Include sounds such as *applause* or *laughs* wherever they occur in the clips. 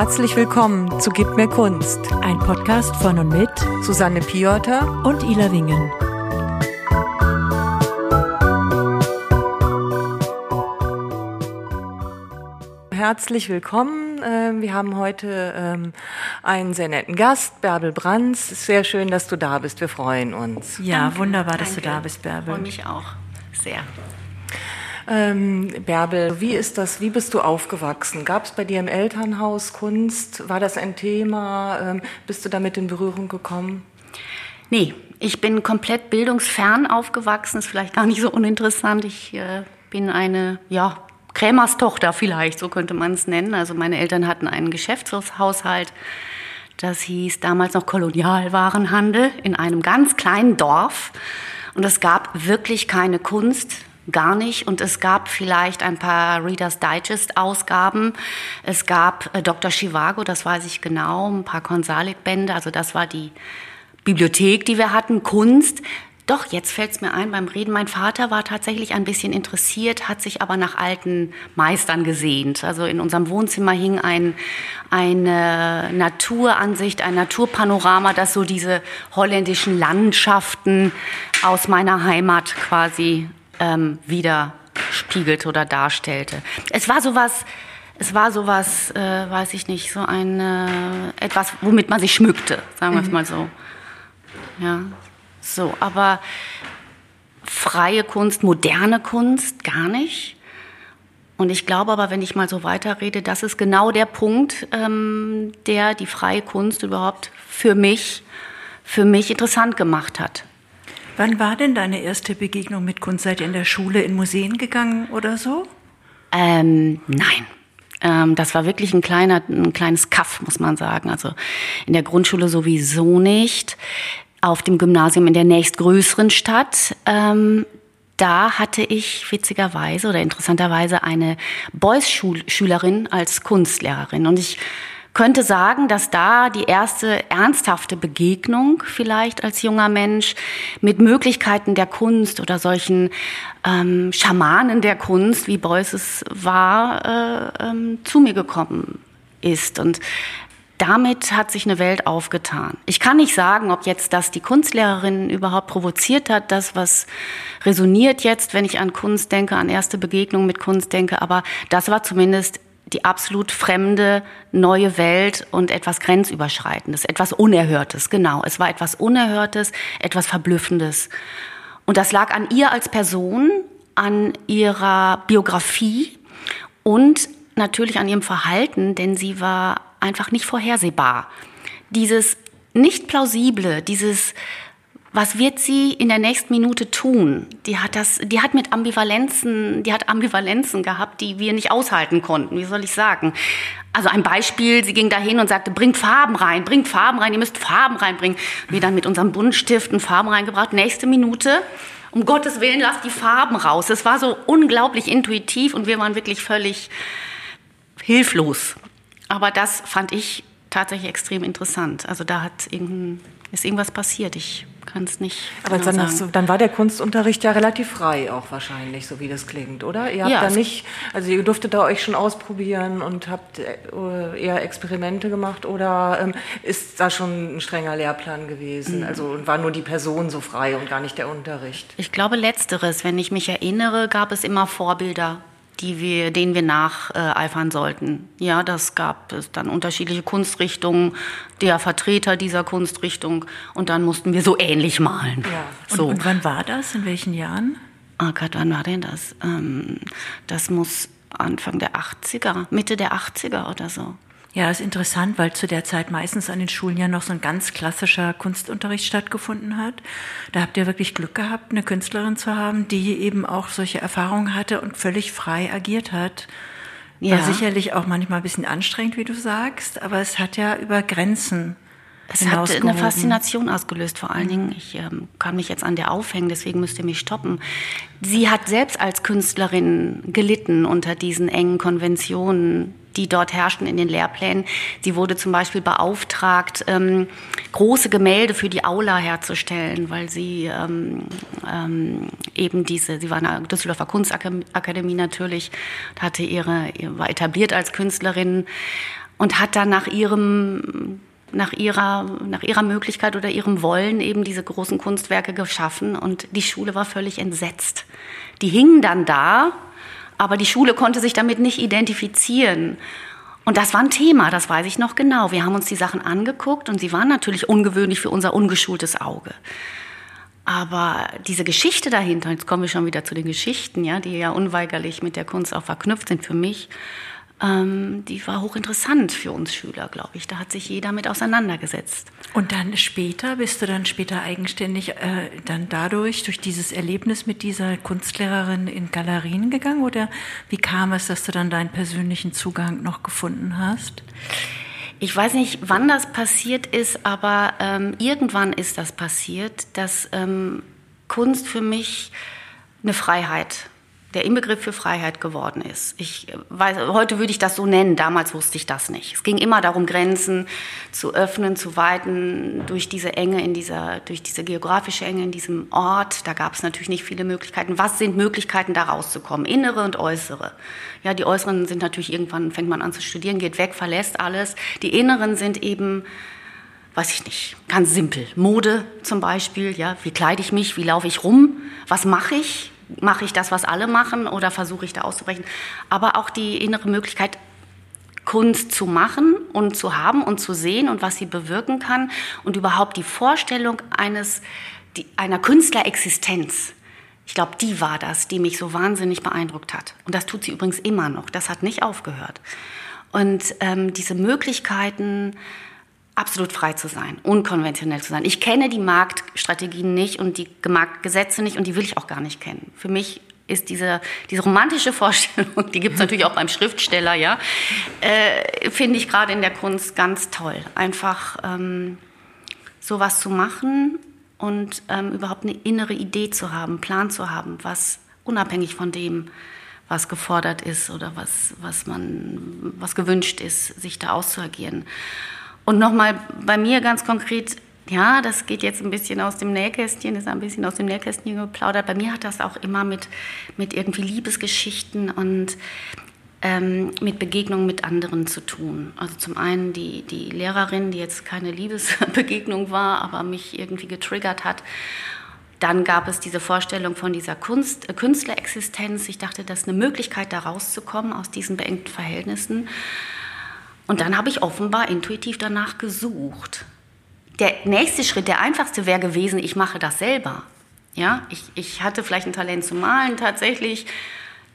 Herzlich willkommen zu Gib mir Kunst, ein Podcast von und mit Susanne Piotr und Ila Wingen. Herzlich willkommen. Ähm, wir haben heute ähm, einen sehr netten Gast, Bärbel Brands. Sehr schön, dass du da bist. Wir freuen uns. Ja, Danke. wunderbar, dass Danke. du da bist, Bärbel. Und mich auch sehr. Ähm, Bärbel, wie ist das? Wie bist du aufgewachsen? Gab es bei dir im Elternhaus Kunst? War das ein Thema? Ähm, bist du damit in Berührung gekommen? Nee, ich bin komplett bildungsfern aufgewachsen. Ist vielleicht gar nicht so uninteressant. Ich äh, bin eine, ja, Krämerstochter vielleicht, so könnte man es nennen. Also meine Eltern hatten einen Geschäftshaushalt. Das hieß damals noch Kolonialwarenhandel in einem ganz kleinen Dorf. Und es gab wirklich keine Kunst gar nicht. Und es gab vielleicht ein paar Reader's Digest-Ausgaben. Es gab äh, Dr. Chivago, das weiß ich genau, ein paar Konsalik-Bände. Also das war die Bibliothek, die wir hatten, Kunst. Doch, jetzt fällt es mir ein beim Reden. Mein Vater war tatsächlich ein bisschen interessiert, hat sich aber nach alten Meistern gesehnt. Also in unserem Wohnzimmer hing ein, eine Naturansicht, ein Naturpanorama, das so diese holländischen Landschaften aus meiner Heimat quasi ähm, wieder spiegelte oder darstellte. Es war sowas, es war sowas, äh, weiß ich nicht, so ein äh, etwas, womit man sich schmückte, sagen wir es mhm. mal so. Ja, so, aber freie Kunst, moderne Kunst gar nicht. Und ich glaube aber, wenn ich mal so weiterrede, das ist genau der Punkt, ähm, der die freie Kunst überhaupt für mich, für mich interessant gemacht hat. Wann war denn deine erste Begegnung mit Kunst? Seid ihr in der Schule in Museen gegangen oder so? Ähm, nein. Ähm, das war wirklich ein kleiner, ein kleines Kaff, muss man sagen. Also in der Grundschule sowieso nicht. Auf dem Gymnasium in der nächstgrößeren Stadt. Ähm, da hatte ich witzigerweise oder interessanterweise eine Boys-Schülerin als Kunstlehrerin. Und ich könnte sagen, dass da die erste ernsthafte Begegnung vielleicht als junger Mensch mit Möglichkeiten der Kunst oder solchen ähm, Schamanen der Kunst, wie Beuys es war, äh, ähm, zu mir gekommen ist. Und damit hat sich eine Welt aufgetan. Ich kann nicht sagen, ob jetzt das die Kunstlehrerin überhaupt provoziert hat, das, was resoniert jetzt, wenn ich an Kunst denke, an erste Begegnung mit Kunst denke, aber das war zumindest die absolut fremde neue Welt und etwas Grenzüberschreitendes, etwas Unerhörtes, genau. Es war etwas Unerhörtes, etwas Verblüffendes. Und das lag an ihr als Person, an ihrer Biografie und natürlich an ihrem Verhalten, denn sie war einfach nicht vorhersehbar. Dieses nicht plausible, dieses was wird sie in der nächsten Minute tun? Die hat das, die hat mit Ambivalenzen, die hat Ambivalenzen gehabt, die wir nicht aushalten konnten. Wie soll ich sagen? Also ein Beispiel, sie ging dahin und sagte, bringt Farben rein, bringt Farben rein, ihr müsst Farben reinbringen. Wir dann mit unserem Buntstiften Farben reingebracht. Nächste Minute, um Gottes Willen, lasst die Farben raus. Es war so unglaublich intuitiv und wir waren wirklich völlig hilflos. Aber das fand ich tatsächlich extrem interessant. Also da hat irgendein, ist irgendwas passiert. Ich kann es nicht. Aber genau dann, du, dann, war der Kunstunterricht ja relativ frei auch wahrscheinlich, so wie das klingt, oder? Ihr habt ja, da nicht, also ihr durftet da euch schon ausprobieren und habt äh, eher Experimente gemacht oder ähm, ist da schon ein strenger Lehrplan gewesen? Mhm. Also war nur die Person so frei und gar nicht der Unterricht? Ich glaube letzteres. Wenn ich mich erinnere, gab es immer Vorbilder die wir, denen wir nacheifern sollten. Ja, das gab es dann unterschiedliche Kunstrichtungen, der Vertreter dieser Kunstrichtung und dann mussten wir so ähnlich malen. Ja. So. Und, und wann war das? In welchen Jahren? Ah Gott, wann war denn das? Ähm, das muss Anfang der 80er, Mitte der 80er oder so. Ja, ist interessant, weil zu der Zeit meistens an den Schulen ja noch so ein ganz klassischer Kunstunterricht stattgefunden hat. Da habt ihr wirklich Glück gehabt, eine Künstlerin zu haben, die eben auch solche Erfahrungen hatte und völlig frei agiert hat. Ja. War sicherlich auch manchmal ein bisschen anstrengend, wie du sagst, aber es hat ja über Grenzen es hat eine Faszination ausgelöst, vor allen Dingen. Ich ähm, kann mich jetzt an der aufhängen, deswegen müsst ihr mich stoppen. Sie hat selbst als Künstlerin gelitten unter diesen engen Konventionen, die dort herrschten in den Lehrplänen. Sie wurde zum Beispiel beauftragt, ähm, große Gemälde für die Aula herzustellen, weil sie ähm, ähm, eben diese, sie war in der Düsseldorfer Kunstakademie natürlich, hatte ihre, war etabliert als Künstlerin und hat dann nach ihrem nach ihrer, nach ihrer Möglichkeit oder ihrem Wollen eben diese großen Kunstwerke geschaffen und die Schule war völlig entsetzt. Die hingen dann da, aber die Schule konnte sich damit nicht identifizieren. Und das war ein Thema, das weiß ich noch genau. Wir haben uns die Sachen angeguckt und sie waren natürlich ungewöhnlich für unser ungeschultes Auge. Aber diese Geschichte dahinter, jetzt kommen wir schon wieder zu den Geschichten, ja, die ja unweigerlich mit der Kunst auch verknüpft sind für mich, ähm, die war hochinteressant für uns Schüler, glaube ich. Da hat sich jeder mit auseinandergesetzt. Und dann später, bist du dann später eigenständig äh, dann dadurch, durch dieses Erlebnis mit dieser Kunstlehrerin in Galerien gegangen? Oder wie kam es, dass du dann deinen persönlichen Zugang noch gefunden hast? Ich weiß nicht, wann das passiert ist, aber ähm, irgendwann ist das passiert, dass ähm, Kunst für mich eine Freiheit der Inbegriff für Freiheit geworden ist. Ich weiß, heute würde ich das so nennen, damals wusste ich das nicht. Es ging immer darum, Grenzen zu öffnen, zu weiten, durch diese Enge, in dieser, durch diese geografische Enge in diesem Ort. Da gab es natürlich nicht viele Möglichkeiten. Was sind Möglichkeiten, da rauszukommen? Innere und äußere. Ja, die äußeren sind natürlich irgendwann, fängt man an zu studieren, geht weg, verlässt alles. Die inneren sind eben, weiß ich nicht, ganz simpel. Mode zum Beispiel, ja, wie kleide ich mich, wie laufe ich rum, was mache ich, mache ich das, was alle machen oder versuche ich da auszubrechen. Aber auch die innere Möglichkeit, Kunst zu machen und zu haben und zu sehen und was sie bewirken kann und überhaupt die Vorstellung eines, die, einer Künstlerexistenz. Ich glaube, die war das, die mich so wahnsinnig beeindruckt hat. Und das tut sie übrigens immer noch. Das hat nicht aufgehört. Und ähm, diese Möglichkeiten, absolut frei zu sein, unkonventionell zu sein. Ich kenne die Marktstrategien nicht und die Marktgesetze nicht und die will ich auch gar nicht kennen. Für mich ist diese, diese romantische *laughs* Vorstellung, die gibt es natürlich auch beim Schriftsteller, ja, äh, finde ich gerade in der Kunst ganz toll. Einfach ähm, sowas zu machen und ähm, überhaupt eine innere Idee zu haben, Plan zu haben, was unabhängig von dem, was gefordert ist oder was, was man, was gewünscht ist, sich da auszuagieren. Und nochmal bei mir ganz konkret, ja, das geht jetzt ein bisschen aus dem Nähkästchen, ist ein bisschen aus dem Nähkästchen geplaudert. Bei mir hat das auch immer mit, mit irgendwie Liebesgeschichten und ähm, mit Begegnungen mit anderen zu tun. Also zum einen die, die Lehrerin, die jetzt keine Liebesbegegnung war, aber mich irgendwie getriggert hat. Dann gab es diese Vorstellung von dieser Kunst, äh, Künstlerexistenz. Ich dachte, das ist eine Möglichkeit, da rauszukommen aus diesen beengten Verhältnissen. Und dann habe ich offenbar intuitiv danach gesucht. Der nächste Schritt, der einfachste wäre gewesen, ich mache das selber. Ja, ich, ich hatte vielleicht ein Talent zu malen tatsächlich.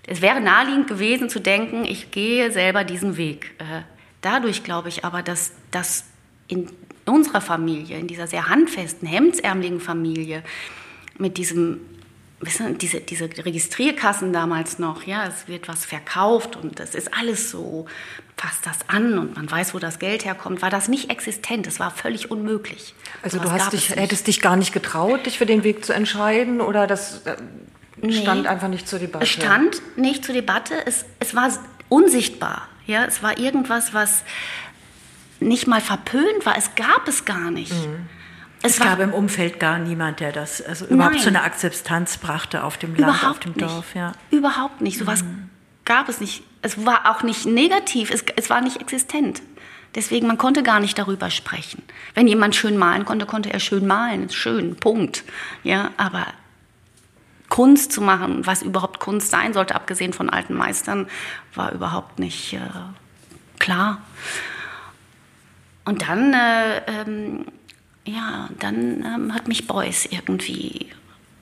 Es wäre naheliegend gewesen zu denken, ich gehe selber diesen Weg. Äh, dadurch glaube ich aber, dass das in unserer Familie, in dieser sehr handfesten, hemdsärmeligen Familie, mit diesem wissen, diese, diese Registrierkassen damals noch, ja, es wird was verkauft und das ist alles so, fasst das an und man weiß, wo das Geld herkommt, war das nicht existent, es war völlig unmöglich. Also du hast dich, hättest dich gar nicht getraut, dich für den Weg zu entscheiden oder das äh, stand nee, einfach nicht zur Debatte? Es stand nicht zur Debatte, es, es war unsichtbar, ja, es war irgendwas, was nicht mal verpönt war, es gab es gar nicht. Mhm. Es, gab im Umfeld gar niemand, der das also überhaupt zu einer Akzeptanz brachte auf dem Land, überhaupt auf dem nicht. Dorf. Ja. Überhaupt nicht. Sowas mhm. gab es nicht. Es war auch nicht negativ, es, es war nicht existent. Deswegen, man konnte gar nicht darüber sprechen. Wenn jemand schön malen konnte, konnte er schön malen. Schön, Punkt. Ja, aber Kunst zu machen, was überhaupt Kunst sein sollte, abgesehen von alten Meistern, war überhaupt nicht äh, klar. Und dann äh, ähm, ja, dann ähm, hat mich Beuys irgendwie,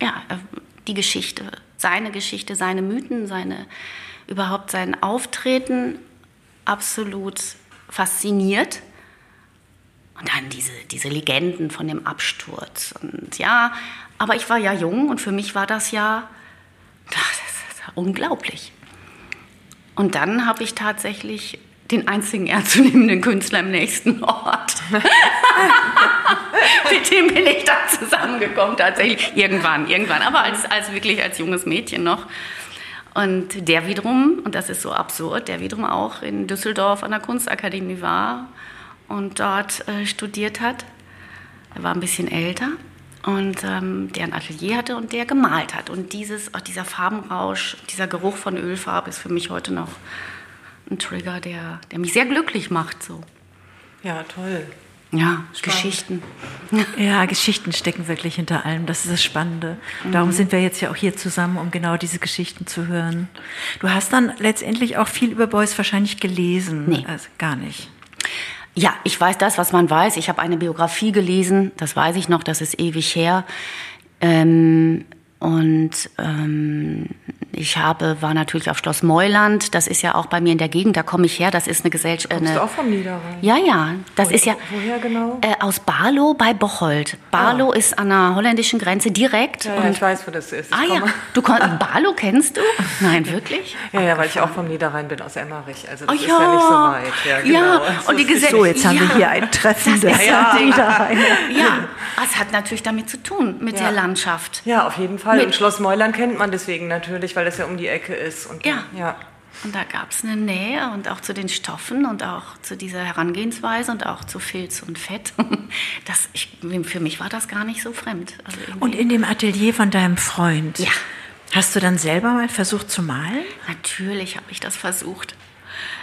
ja, äh, die Geschichte, seine Geschichte, seine Mythen, seine, überhaupt sein Auftreten absolut fasziniert. Und dann diese, diese Legenden von dem Absturz. Und ja, aber ich war ja jung und für mich war das ja *laughs* das unglaublich. Und dann habe ich tatsächlich den einzigen ernstzunehmenden Künstler im nächsten Ort. *laughs* Mit dem bin ich dann zusammengekommen, tatsächlich. Irgendwann, irgendwann. Aber als, als wirklich als junges Mädchen noch. Und der wiederum, und das ist so absurd, der wiederum auch in Düsseldorf an der Kunstakademie war und dort äh, studiert hat. Er war ein bisschen älter und ähm, der ein Atelier hatte und der gemalt hat. Und dieses, auch dieser Farbenrausch, dieser Geruch von Ölfarbe ist für mich heute noch ein Trigger, der, der mich sehr glücklich macht. So. Ja, toll. Ja, Spannend. Geschichten. *laughs* Ja, Geschichten stecken wirklich hinter allem. Das ist das Spannende. Darum mhm. sind wir jetzt ja auch hier zusammen, um genau diese Geschichten zu hören. Du hast dann letztendlich auch viel über Beuys wahrscheinlich gelesen. Nee. Also gar nicht. Ja, ich weiß das, was man weiß. Ich habe eine Biografie gelesen, das weiß ich noch, das ist ewig her. Ähm, und ähm, ich habe, war natürlich auf Schloss Meuland. Das ist ja auch bei mir in der Gegend. Da komme ich her. Das ist eine Gesellschaft. Kommst eine, du auch vom Niederrhein? Ja, ja. Das Wo, ist ja. Woher genau? Äh, aus Barlow bei Bocholt. Barlow ah. ist an der holländischen Grenze direkt. Ja, ja ich weiß, wo das ist. Ich ah ja. Du Barlow kennst du? Nein, wirklich? ja, ja, weil ich auch vom Niederrhein bin, aus Emmerich. Also das oh, ist ja nicht so weit. Ja, genau. ja. und die Gesellschaft. So, jetzt haben wir hier ein Treffen des ja. Niederrhein. Ja, es hat natürlich damit zu tun, mit der Landschaft. Ja, auf jeden Fall. Mit und Schloss Meuland kennt man deswegen natürlich, weil das ja um die Ecke ist. Und ja. ja. Und da gab es eine Nähe und auch zu den Stoffen und auch zu dieser Herangehensweise und auch zu Filz und Fett. *laughs* Das, ich, für mich war das gar nicht so fremd. Also und in dem Atelier von deinem Freund, ja. hast du dann selber mal versucht zu malen? Natürlich habe ich das versucht.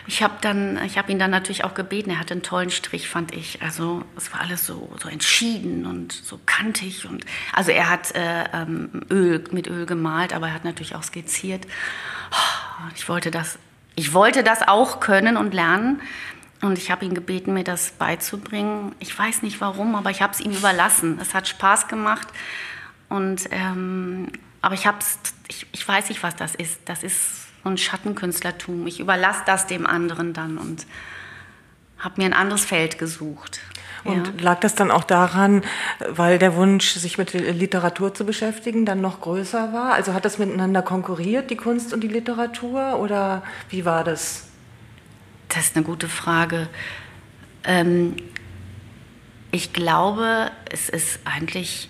Ich habe dann, ihn dann natürlich auch gebeten. Er hatte einen tollen Strich, fand ich. Also es war alles so, so entschieden und so kantig und also er hat äh, ähm, Öl mit Öl gemalt, aber er hat natürlich auch skizziert. Ich wollte das, ich wollte das auch können und lernen. Und ich habe ihn gebeten, mir das beizubringen. Ich weiß nicht warum, aber ich habe es ihm überlassen. Es hat Spaß gemacht. Und ähm, aber ich hab's, ich, ich weiß nicht, was das ist. Das ist und Schattenkünstlertum. Ich überlasse das dem anderen dann und habe mir ein anderes Feld gesucht. Und ja. lag das dann auch daran, weil der Wunsch, sich mit Literatur zu beschäftigen, dann noch größer war? Also hat das miteinander konkurriert, die Kunst und die Literatur? Oder wie war das? Das ist eine gute Frage. Ähm, ich glaube, es ist eigentlich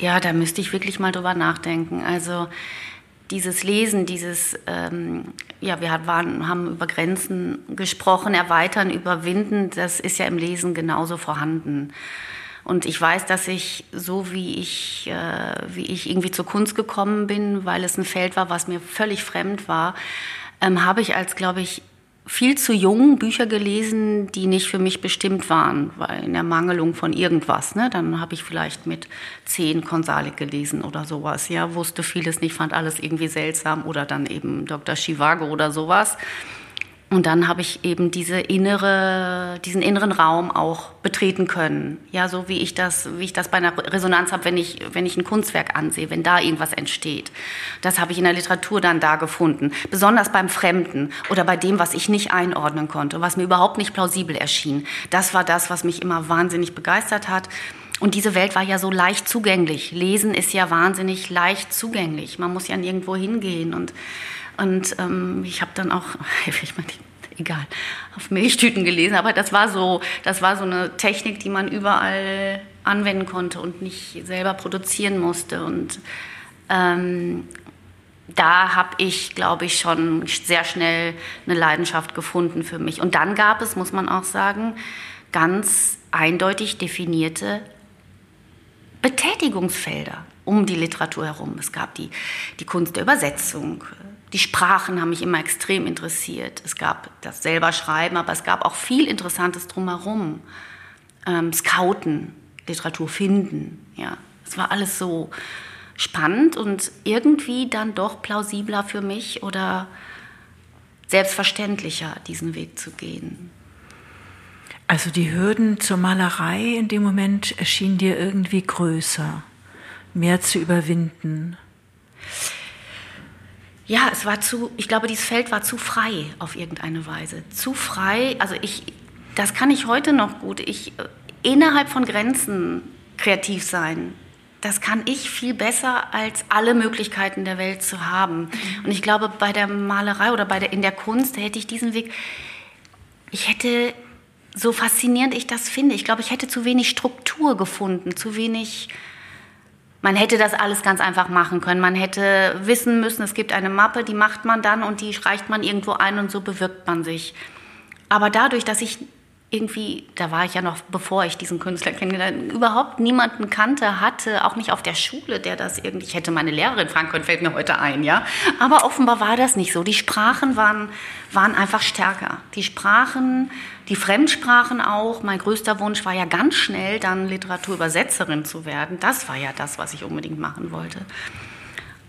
Ja, da müsste ich wirklich mal drüber nachdenken. Also dieses Lesen, dieses, ähm, ja, wir waren, haben über Grenzen gesprochen, erweitern, überwinden, das ist ja im Lesen genauso vorhanden. Und ich weiß, dass ich so wie ich, äh, wie ich irgendwie zur Kunst gekommen bin, weil es ein Feld war, was mir völlig fremd war, ähm, habe ich als, glaube ich, viel zu jung Bücher gelesen, die nicht für mich bestimmt waren, weil in der Mangelung von irgendwas. Ne? Dann habe ich vielleicht mit zehn Konsalik gelesen oder sowas. Ja, wusste vieles nicht, fand alles irgendwie seltsam oder dann eben Dr. Chivago oder sowas. Und dann habe ich eben diese innere, diesen inneren Raum auch betreten können. Ja, so wie ich das, wie ich das bei einer Resonanz habe, wenn ich, wenn ich ein Kunstwerk ansehe, wenn da irgendwas entsteht. Das habe ich in der Literatur dann da gefunden. Besonders beim Fremden oder bei dem, was ich nicht einordnen konnte, was mir überhaupt nicht plausibel erschien. Das war das, was mich immer wahnsinnig begeistert hat. Und diese Welt war ja so leicht zugänglich. Lesen ist ja wahnsinnig leicht zugänglich. Man muss ja nirgendwo hingehen und und ähm, ich habe dann auch, *laughs* ich meine, egal, auf Milchtüten gelesen, aber das war so, das war so eine Technik, die man überall anwenden konnte und nicht selber produzieren musste. Und ähm, da habe ich, glaube ich, schon sehr schnell eine Leidenschaft gefunden für mich. Und dann gab es, muss man auch sagen, ganz eindeutig definierte Betätigungsfelder um die Literatur herum. Es gab die, die Kunst der Übersetzung, die Sprachen haben mich immer extrem interessiert. Es gab das selber Schreiben, aber es gab auch viel Interessantes drumherum. Ähm, Scouten, Literatur finden, ja. Es war alles so spannend und irgendwie dann doch plausibler für mich oder selbstverständlicher, diesen Weg zu gehen. Also die Hürden zur Malerei in dem Moment erschienen dir irgendwie größer, mehr zu überwinden. Ja, es war zu, ich glaube, dieses Feld war zu frei auf irgendeine Weise. Zu frei, also ich, das kann ich heute noch gut. Ich, innerhalb von Grenzen kreativ sein, das kann ich viel besser als alle Möglichkeiten der Welt zu haben. Mhm. Und ich glaube, bei der Malerei oder bei der, in der Kunst hätte ich diesen Weg, ich hätte, so faszinierend ich das finde, ich glaube, ich hätte zu wenig Struktur gefunden, zu wenig man hätte das alles ganz einfach machen können. Man hätte wissen müssen, es gibt eine Mappe, die macht man dann und die reicht man irgendwo ein und so bewirbt man sich. Aber dadurch, dass ich irgendwie, da war ich ja noch, bevor ich diesen Künstler kennengelernt überhaupt niemanden kannte, hatte, auch nicht auf der Schule, der das irgendwie, ich hätte meine Lehrerin fragen können, fällt mir heute ein, ja. Aber offenbar war das nicht so. Die Sprachen waren, waren einfach stärker. Die Sprachen, die Fremdsprachen auch. Mein größter Wunsch war ja ganz schnell dann Literaturübersetzerin zu werden. Das war ja das, was ich unbedingt machen wollte.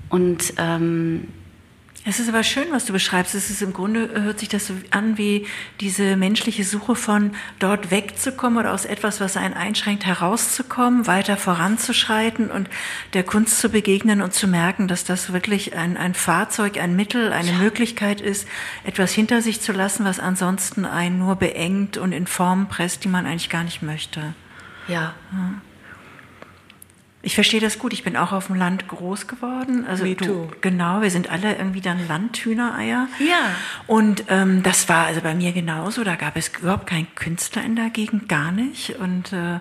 Und ähm, es ist aber schön, was du beschreibst. Es ist im Grunde, hört sich das so an wie diese menschliche Suche von dort wegzukommen oder aus etwas, was einen einschränkt, herauszukommen, weiter voranzuschreiten und der Kunst zu begegnen und zu merken, dass das wirklich ein, ein Fahrzeug, ein Mittel, eine ja. Möglichkeit ist, etwas hinter sich zu lassen, was ansonsten einen nur beengt und in Formen presst, die man eigentlich gar nicht möchte. ja. ja. Ich verstehe das gut. Ich bin auch auf dem Land groß geworden. Also Me too. Genau, wir sind alle irgendwie dann Landhühnereier. Ja. Und ähm, das war also bei mir genauso. Da gab es überhaupt keinen Künstler in der Gegend, gar nicht. Und äh,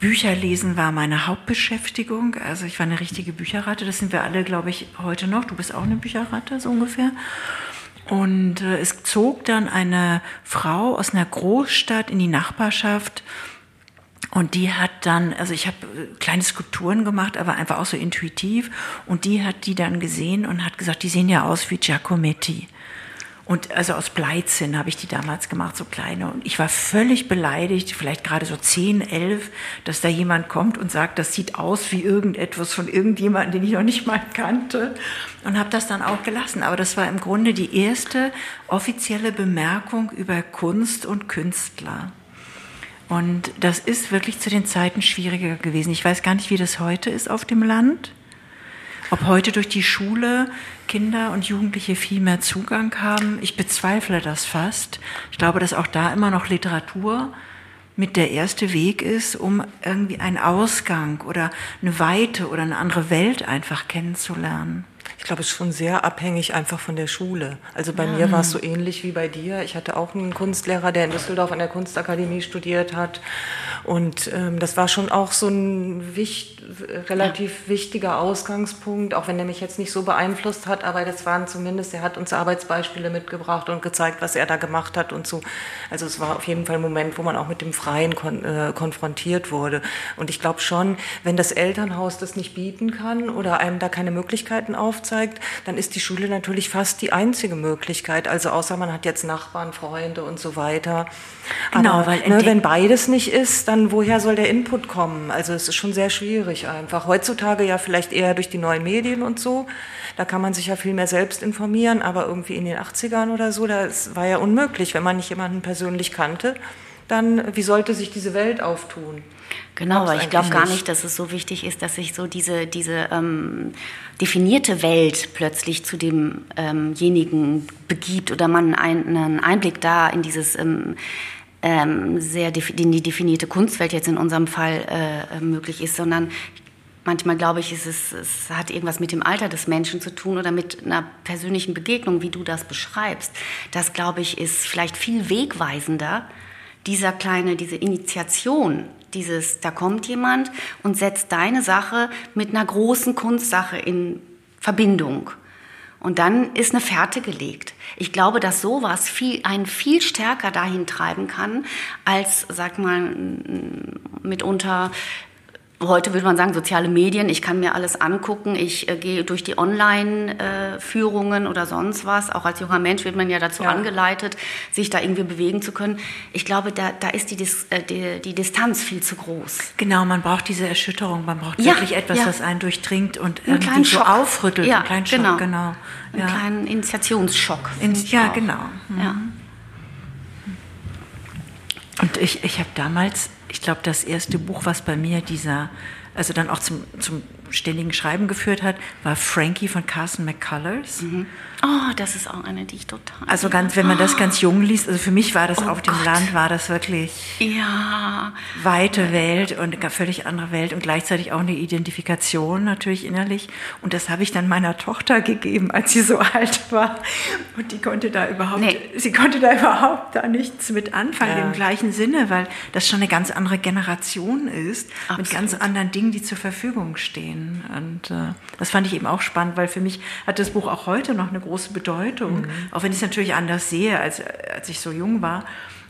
Bücher lesen war meine Hauptbeschäftigung. Also ich war eine richtige Bücherratte. Das sind wir alle, glaube ich, heute noch. Du bist auch eine Bücherratte, so ungefähr. Und äh, es zog dann eine Frau aus einer Großstadt in die Nachbarschaft und die hat dann, also ich habe äh, kleine Skulpturen gemacht, aber einfach auch so intuitiv. Und die hat die dann gesehen und hat gesagt, die sehen ja aus wie Giacometti. Und also aus Bleizinn habe ich die damals gemacht, so kleine. Und ich war völlig beleidigt, vielleicht gerade so 10, 11, dass da jemand kommt und sagt, das sieht aus wie irgendetwas von irgendjemandem, den ich noch nicht mal kannte. Und habe das dann auch gelassen. Aber das war im Grunde die erste offizielle Bemerkung über Kunst und Künstler. Und das ist wirklich zu den Zeiten schwieriger gewesen. Ich weiß gar nicht, wie das heute ist auf dem Land. Ob heute durch die Schule Kinder und Jugendliche viel mehr Zugang haben. Ich bezweifle das fast. Ich glaube, dass auch da immer noch Literatur mit der erste Weg ist, um irgendwie einen Ausgang oder eine Weite oder eine andere Welt einfach kennenzulernen. Ich glaube, es ist schon sehr abhängig einfach von der Schule. Also bei ja. mir war es so ähnlich wie bei dir. Ich hatte auch einen Kunstlehrer, der in Düsseldorf an der Kunstakademie studiert hat. Und ähm, das war schon auch so ein wichtig, relativ ja. wichtiger Ausgangspunkt, auch wenn er mich jetzt nicht so beeinflusst hat, aber das waren zumindest, er hat uns Arbeitsbeispiele mitgebracht und gezeigt, was er da gemacht hat und so. Also es war auf jeden Fall ein Moment, wo man auch mit dem Freien kon äh, konfrontiert wurde. Und ich glaube schon, wenn das Elternhaus das nicht bieten kann oder einem da keine Möglichkeiten aufzeigt, dann ist die Schule natürlich fast die einzige Möglichkeit. Also außer man hat jetzt Nachbarn, Freunde und so weiter. Genau, aber, weil ne, wenn beides nicht ist, dann woher soll der Input kommen? Also es ist schon sehr schwierig einfach. Heutzutage ja vielleicht eher durch die neuen Medien und so. Da kann man sich ja viel mehr selbst informieren, aber irgendwie in den 80ern oder so, das war ja unmöglich, wenn man nicht jemanden persönlich kannte. Dann, wie sollte sich diese Welt auftun? Genau, aber ich glaube gar nicht, dass es so wichtig ist, dass sich so diese, diese ähm, definierte Welt plötzlich zu demjenigen ähm begibt oder man einen Einblick da in dieses ähm, ähm, sehr in die definierte Kunstwelt jetzt in unserem Fall äh, möglich ist, sondern manchmal glaube ich, es, ist, es hat irgendwas mit dem Alter des Menschen zu tun oder mit einer persönlichen Begegnung, wie du das beschreibst. Das glaube ich ist vielleicht viel wegweisender, dieser kleine, diese Initiation, dieses, da kommt jemand und setzt deine Sache mit einer großen Kunstsache in Verbindung. Und dann ist eine Fährte gelegt. Ich glaube, dass sowas viel, einen viel stärker dahin treiben kann, als, sag mal, mitunter heute würde man sagen, soziale Medien, ich kann mir alles angucken, ich äh, gehe durch die Online-Führungen äh, oder sonst was. Auch als junger Mensch wird man ja dazu ja. angeleitet, sich da irgendwie bewegen zu können. Ich glaube, da, da ist die, Dis, äh, die, die, Distanz viel zu groß. Genau, man braucht diese Erschütterung, man braucht ja, wirklich etwas, ja. was einen durchdringt und irgendwie so aufrüttelt. Ja, einen kleinen Schock, genau. genau. Einen kleinen Initiationsschock. In, ja, genau. Mhm. Und ich, ich habe damals ich glaube, das erste Buch, was bei mir dieser, also dann auch zum, zum ständigen Schreiben geführt hat, war Frankie von Carson McCullers. Mhm. Oh, das ist auch eine, die ich total. Also ganz, wenn man das ganz jung liest, also für mich war das oh auf Gott. dem Land, war das wirklich ja. weite Welt und eine völlig andere Welt und gleichzeitig auch eine Identifikation natürlich innerlich. Und das habe ich dann meiner Tochter gegeben, als sie so *laughs* alt war. Und die konnte da überhaupt, nee. sie konnte da *laughs* überhaupt da nichts mit anfangen ja. im gleichen Sinne, weil das schon eine ganz andere Generation ist Absolut. mit ganz anderen Dingen, die zur Verfügung stehen. Und äh, das fand ich eben auch spannend, weil für mich hat das Buch auch heute noch eine große Bedeutung, mhm. auch wenn ich es natürlich anders sehe, als, als ich so jung war.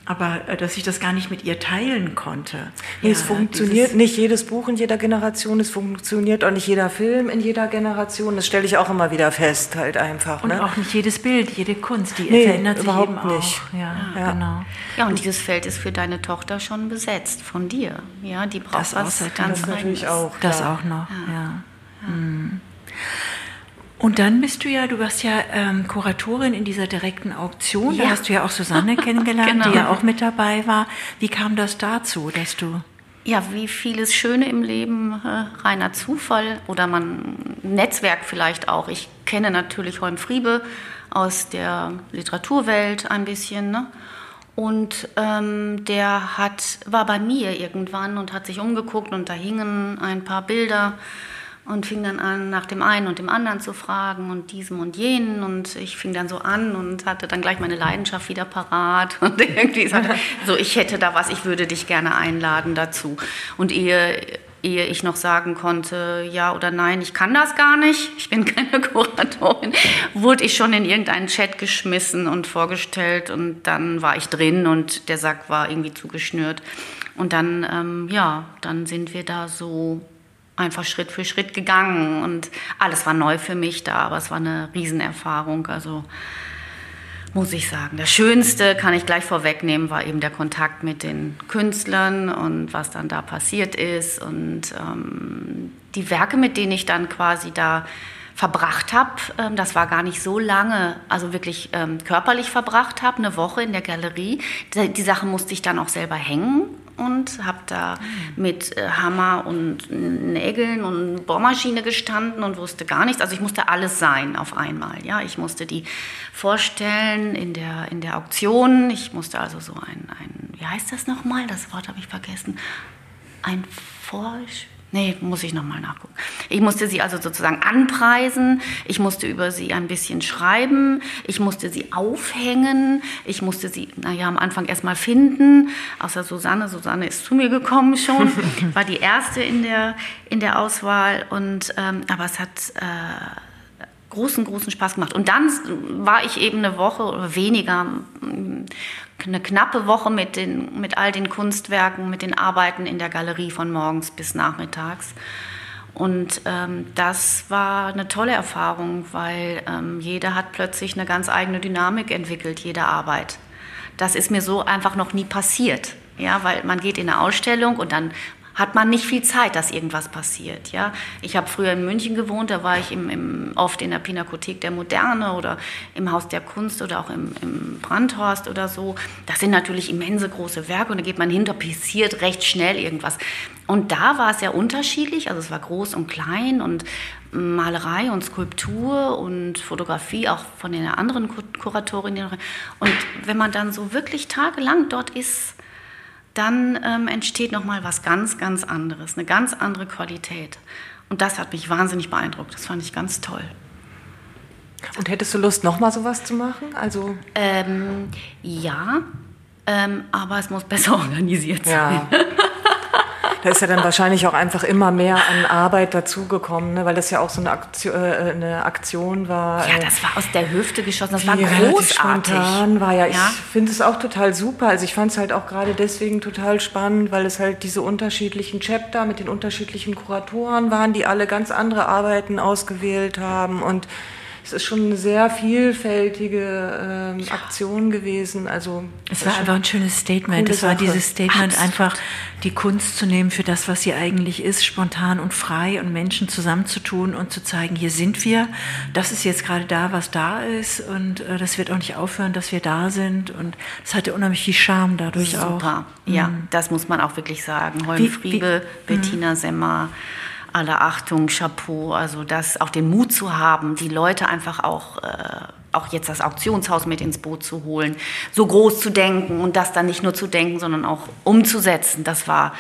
Aber äh, dass ich das gar nicht mit ihr teilen konnte. Nee, ja, es funktioniert nicht jedes Buch in jeder Generation, es funktioniert auch nicht jeder Film in jeder Generation. Das stelle ich auch immer wieder fest, halt einfach. Und ne? auch nicht jedes Bild, jede Kunst, die nee, verändert sich überhaupt eben nicht. auch. Ja, ja, genau. Ja, und dieses Feld ist für deine Tochter schon besetzt von dir. Ja, die braucht das was ganz das natürlich auch. Das auch noch. Ja. ja. Hm. Und dann bist du ja, du warst ja ähm, Kuratorin in dieser direkten Auktion. Ja. Da hast du ja auch Susanne *laughs* kennengelernt, genau. die ja auch mit dabei war. Wie kam das dazu, dass du ja, wie vieles Schöne im Leben, äh, reiner Zufall oder man Netzwerk vielleicht auch. Ich kenne natürlich Holm Friebe aus der Literaturwelt ein bisschen. Ne? Und ähm, der hat, war bei mir irgendwann und hat sich umgeguckt und da hingen ein paar Bilder und fing dann an, nach dem einen und dem anderen zu fragen und diesem und jenen. Und ich fing dann so an und hatte dann gleich meine Leidenschaft wieder parat *laughs* und irgendwie sagte, so, ich hätte da was, ich würde dich gerne einladen dazu. Und ehe, ehe ich noch sagen konnte, ja oder nein, ich kann das gar nicht, ich bin *laughs* keine Kuratorin, wurde ich schon in irgendeinen Chat geschmissen und vorgestellt und dann war ich drin und der Sack war irgendwie zugeschnürt. Und dann, ähm, ja, dann sind wir da so einfach Schritt für Schritt gegangen und alles war neu für mich da, aber es war eine Riesenerfahrung. Also muss ich sagen. Das Schönste, kann ich gleich vorwegnehmen, war eben der Kontakt mit den Künstlern und was dann da passiert ist und ähm, die Werke, mit denen ich dann quasi da verbracht habe, ähm, das war gar nicht so lange, also wirklich ähm, körperlich verbracht habe, eine Woche in der Galerie. Die, die Sache musste ich dann auch selber hängen und habe da mit äh, Hammer und Nägeln und Bohrmaschine gestanden und wusste gar nichts. Also ich musste alles sein auf einmal. Ja, ich musste die vorstellen in der in der Auktion. Ich musste also so ein, ein wie heißt das nochmal? Das Wort habe ich vergessen. Ein Vorspiel Nee, muss ich nochmal nachgucken. Ich musste sie also sozusagen anpreisen, ich musste über sie ein bisschen schreiben, ich musste sie aufhängen, ich musste sie, naja, am Anfang erstmal finden, außer Susanne. Susanne ist zu mir gekommen schon, *laughs* war die erste in der, in der Auswahl, und, ähm, aber es hat. Äh, großen, großen Spaß gemacht. Und dann war ich eben eine Woche oder weniger eine knappe Woche mit, den, mit all den Kunstwerken, mit den Arbeiten in der Galerie von morgens bis nachmittags. Und ähm, das war eine tolle Erfahrung, weil ähm, jeder hat plötzlich eine ganz eigene Dynamik entwickelt, jede Arbeit. Das ist mir so einfach noch nie passiert. Ja, weil man geht in eine Ausstellung und dann hat man nicht viel Zeit, dass irgendwas passiert. Ja? Ich habe früher in München gewohnt, da war ich im, im, oft in der Pinakothek der Moderne oder im Haus der Kunst oder auch im, im Brandhorst oder so. Das sind natürlich immense große Werke und da geht man hin, da passiert recht schnell irgendwas. Und da war es ja unterschiedlich, also es war groß und klein und Malerei und Skulptur und Fotografie auch von den anderen Kuratorinnen. Und wenn man dann so wirklich tagelang dort ist, dann ähm, entsteht nochmal was ganz, ganz anderes, eine ganz andere Qualität. Und das hat mich wahnsinnig beeindruckt. Das fand ich ganz toll. Und hättest du Lust, nochmal sowas zu machen? Also ähm, ja, ähm, aber es muss besser *laughs* organisiert sein. Ja. Da ist ja dann wahrscheinlich auch einfach immer mehr an Arbeit dazugekommen, ne? weil das ja auch so eine Aktion, äh, eine Aktion war. Ja, das war aus der Hüfte geschossen, das war großartig. spontan war. Ja, ich finde es auch total super. Also ich fand es halt auch gerade deswegen total spannend, weil es halt diese unterschiedlichen Chapter mit den unterschiedlichen Kuratoren waren, die alle ganz andere Arbeiten ausgewählt haben und es ist schon eine sehr vielfältige ähm, Aktion gewesen. Also es war einfach ein schönes Statement. Es war dieses Statement, Absolut. einfach die Kunst zu nehmen für das, was sie eigentlich ist, spontan und frei und Menschen zusammenzutun und zu zeigen, hier sind wir. Das ist jetzt gerade da, was da ist und äh, das wird auch nicht aufhören, dass wir da sind. Und es hatte unheimlich viel Charme dadurch Super. auch. Super, ja, mhm. das muss man auch wirklich sagen. Holm Friebe, wie, Bettina mhm. Semmer aller Achtung, Chapeau, also das auch den Mut zu haben, die Leute einfach auch äh, auch jetzt das Auktionshaus mit ins Boot zu holen, so groß zu denken und das dann nicht nur zu denken, sondern auch umzusetzen. Das war,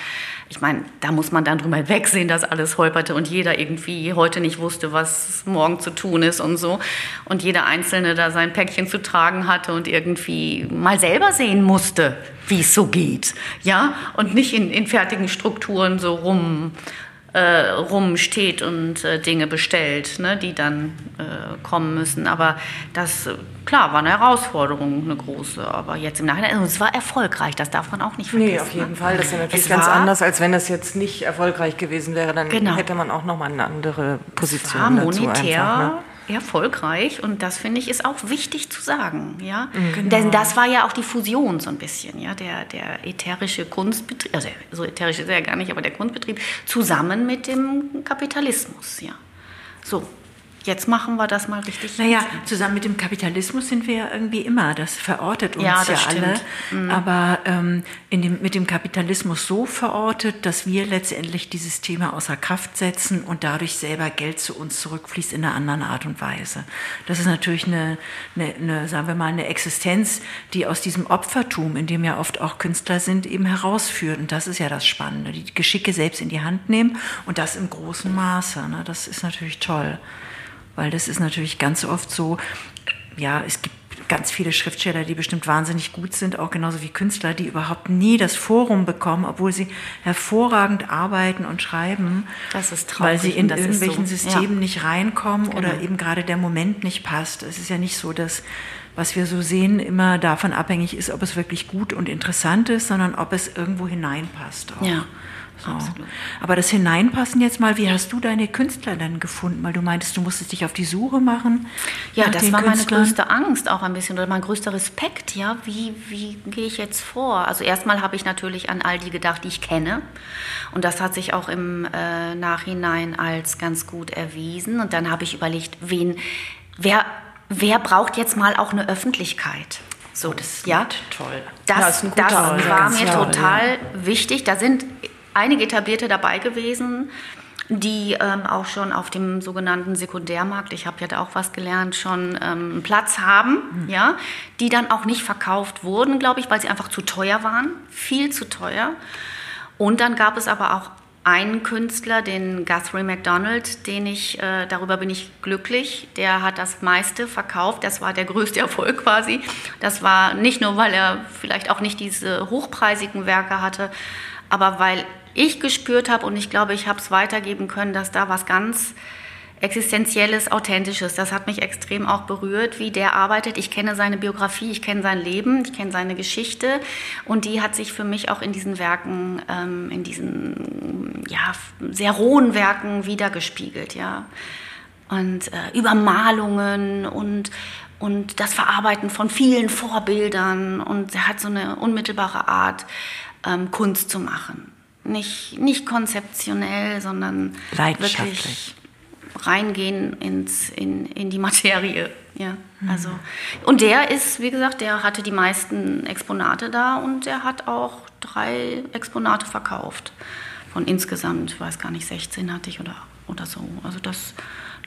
ich meine, da muss man dann drüber wegsehen, dass alles holperte und jeder irgendwie heute nicht wusste, was morgen zu tun ist und so. Und jeder Einzelne da sein Päckchen zu tragen hatte und irgendwie mal selber sehen musste, wie es so geht. Ja, und nicht in, in fertigen Strukturen so rum äh, rumsteht und äh, Dinge bestellt, ne, die dann äh, kommen müssen. Aber das, äh, klar, war eine Herausforderung, eine große. Aber jetzt im Nachhinein, also es war erfolgreich, das darf man auch nicht vergessen. Nee, auf jeden ne? Fall. Das ist ja natürlich es ganz anders, als wenn es jetzt nicht erfolgreich gewesen wäre. Dann genau. hätte man auch nochmal eine andere Position. Es war monetär. Einfach, ne? Erfolgreich und das finde ich ist auch wichtig zu sagen, ja, mhm. genau. denn das war ja auch die Fusion so ein bisschen, ja, der der ätherische Kunstbetrieb, also so ätherisch ist er ja gar nicht, aber der Kunstbetrieb zusammen mit dem Kapitalismus, ja, so jetzt machen wir das mal richtig. Naja, zusammen mit dem Kapitalismus sind wir ja irgendwie immer. Das verortet uns ja, ja alle. Mhm. Aber ähm, in dem, mit dem Kapitalismus so verortet, dass wir letztendlich dieses Thema außer Kraft setzen und dadurch selber Geld zu uns zurückfließt in einer anderen Art und Weise. Das ist natürlich eine, eine, eine sagen wir mal, eine Existenz, die aus diesem Opfertum, in dem ja oft auch Künstler sind, eben herausführt. Und das ist ja das Spannende. Die Geschicke selbst in die Hand nehmen und das im großen Maße. Ne? Das ist natürlich toll weil das ist natürlich ganz oft so, ja, es gibt ganz viele Schriftsteller, die bestimmt wahnsinnig gut sind, auch genauso wie Künstler, die überhaupt nie das Forum bekommen, obwohl sie hervorragend arbeiten und schreiben, das ist traurig, weil sie in irgendwelchen so. Systemen ja. nicht reinkommen genau. oder eben gerade der Moment nicht passt. Es ist ja nicht so, dass was wir so sehen, immer davon abhängig ist, ob es wirklich gut und interessant ist, sondern ob es irgendwo hineinpasst. Auch. Ja. So. Aber das Hineinpassen jetzt mal, wie hast du deine Künstler dann gefunden? Weil du meintest, du musstest dich auf die Suche machen. Ja, das war meine größte Angst auch ein bisschen oder mein größter Respekt. Ja, wie, wie gehe ich jetzt vor? Also erstmal habe ich natürlich an all die gedacht, die ich kenne. Und das hat sich auch im äh, Nachhinein als ganz gut erwiesen. Und dann habe ich überlegt, wen, wer, wer braucht jetzt mal auch eine Öffentlichkeit? So, oh, das ja, toll. Das, ja, das, das war mir total ja. wichtig. Da sind einige etablierte dabei gewesen, die ähm, auch schon auf dem sogenannten Sekundärmarkt, ich habe ja da auch was gelernt, schon ähm, Platz haben, mhm. ja, die dann auch nicht verkauft wurden, glaube ich, weil sie einfach zu teuer waren, viel zu teuer. Und dann gab es aber auch einen Künstler, den Guthrie MacDonald, den ich, äh, darüber bin ich glücklich. Der hat das meiste verkauft. Das war der größte *laughs* Erfolg quasi. Das war nicht nur, weil er vielleicht auch nicht diese hochpreisigen Werke hatte, aber weil ich gespürt habe und ich glaube, ich habe es weitergeben können, dass da was ganz Existenzielles, Authentisches, das hat mich extrem auch berührt, wie der arbeitet. Ich kenne seine Biografie, ich kenne sein Leben, ich kenne seine Geschichte und die hat sich für mich auch in diesen Werken, ähm, in diesen ja, sehr rohen Werken wiedergespiegelt. Ja. Und äh, Übermalungen und und das Verarbeiten von vielen Vorbildern und er hat so eine unmittelbare Art, ähm, Kunst zu machen nicht, nicht konzeptionell, sondern wirklich reingehen ins, in, in die Materie. Ja, mhm. also, und der ist, wie gesagt, der hatte die meisten Exponate da und der hat auch drei Exponate verkauft. Von insgesamt, ich weiß gar nicht, 16 hatte ich oder, oder so. Also das,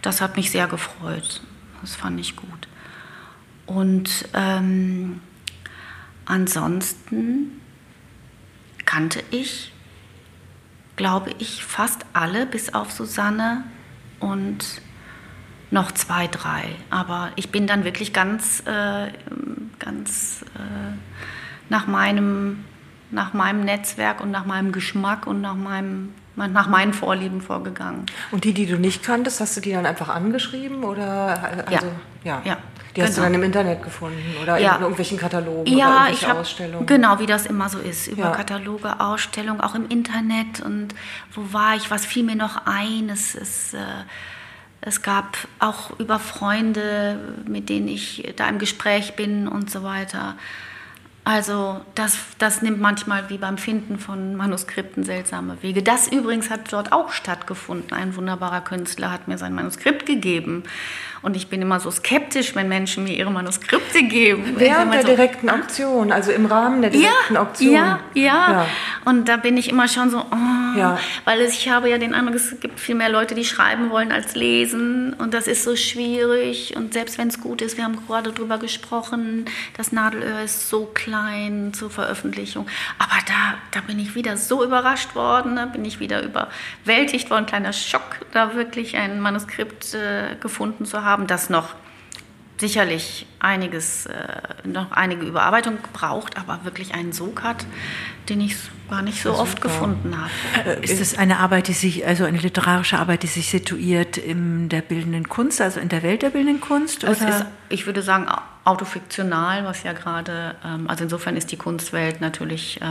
das hat mich sehr gefreut. Das fand ich gut. Und ähm, ansonsten kannte ich glaube ich, fast alle, bis auf Susanne und noch zwei, drei. Aber ich bin dann wirklich ganz, äh, ganz äh, nach, meinem, nach meinem Netzwerk und nach meinem Geschmack und nach, meinem, nach meinen Vorlieben vorgegangen. Und die, die du nicht kanntest, hast du die dann einfach angeschrieben? Oder, also, ja. ja. ja. Die hast genau. du dann im Internet gefunden oder ja. in irgendwelchen Katalogen ja, oder irgendwelche hab, Ausstellungen? Genau, wie das immer so ist. Über ja. Kataloge, Ausstellungen, auch im Internet. Und wo war ich? Was fiel mir noch ein? Es, es, äh, es gab auch über Freunde, mit denen ich da im Gespräch bin und so weiter. Also das, das nimmt manchmal wie beim Finden von Manuskripten seltsame Wege. Das übrigens hat dort auch stattgefunden. Ein wunderbarer Künstler hat mir sein Manuskript gegeben. Und ich bin immer so skeptisch, wenn Menschen mir ihre Manuskripte geben. Während der so, direkten Auktion, also im Rahmen der direkten ja, Auktion. Ja, ja, ja. Und da bin ich immer schon so, oh, ja. weil ich habe ja den Eindruck, es gibt viel mehr Leute, die schreiben wollen als lesen. Und das ist so schwierig. Und selbst wenn es gut ist, wir haben gerade darüber gesprochen, das Nadelöhr ist so klein zur Veröffentlichung. Aber da, da bin ich wieder so überrascht worden, da bin ich wieder überwältigt worden. Kleiner Schock, da wirklich ein Manuskript äh, gefunden zu haben haben, das noch sicherlich einiges, äh, noch einige Überarbeitung gebraucht, aber wirklich einen Sog hat, den ich gar nicht so oft gefunden habe. Äh, ist es eine Arbeit, die sich, also eine literarische Arbeit, die sich situiert in der bildenden Kunst, also in der Welt der bildenden Kunst? Es ist, ich würde sagen, autofiktional, was ja gerade, ähm, also insofern ist die Kunstwelt natürlich äh,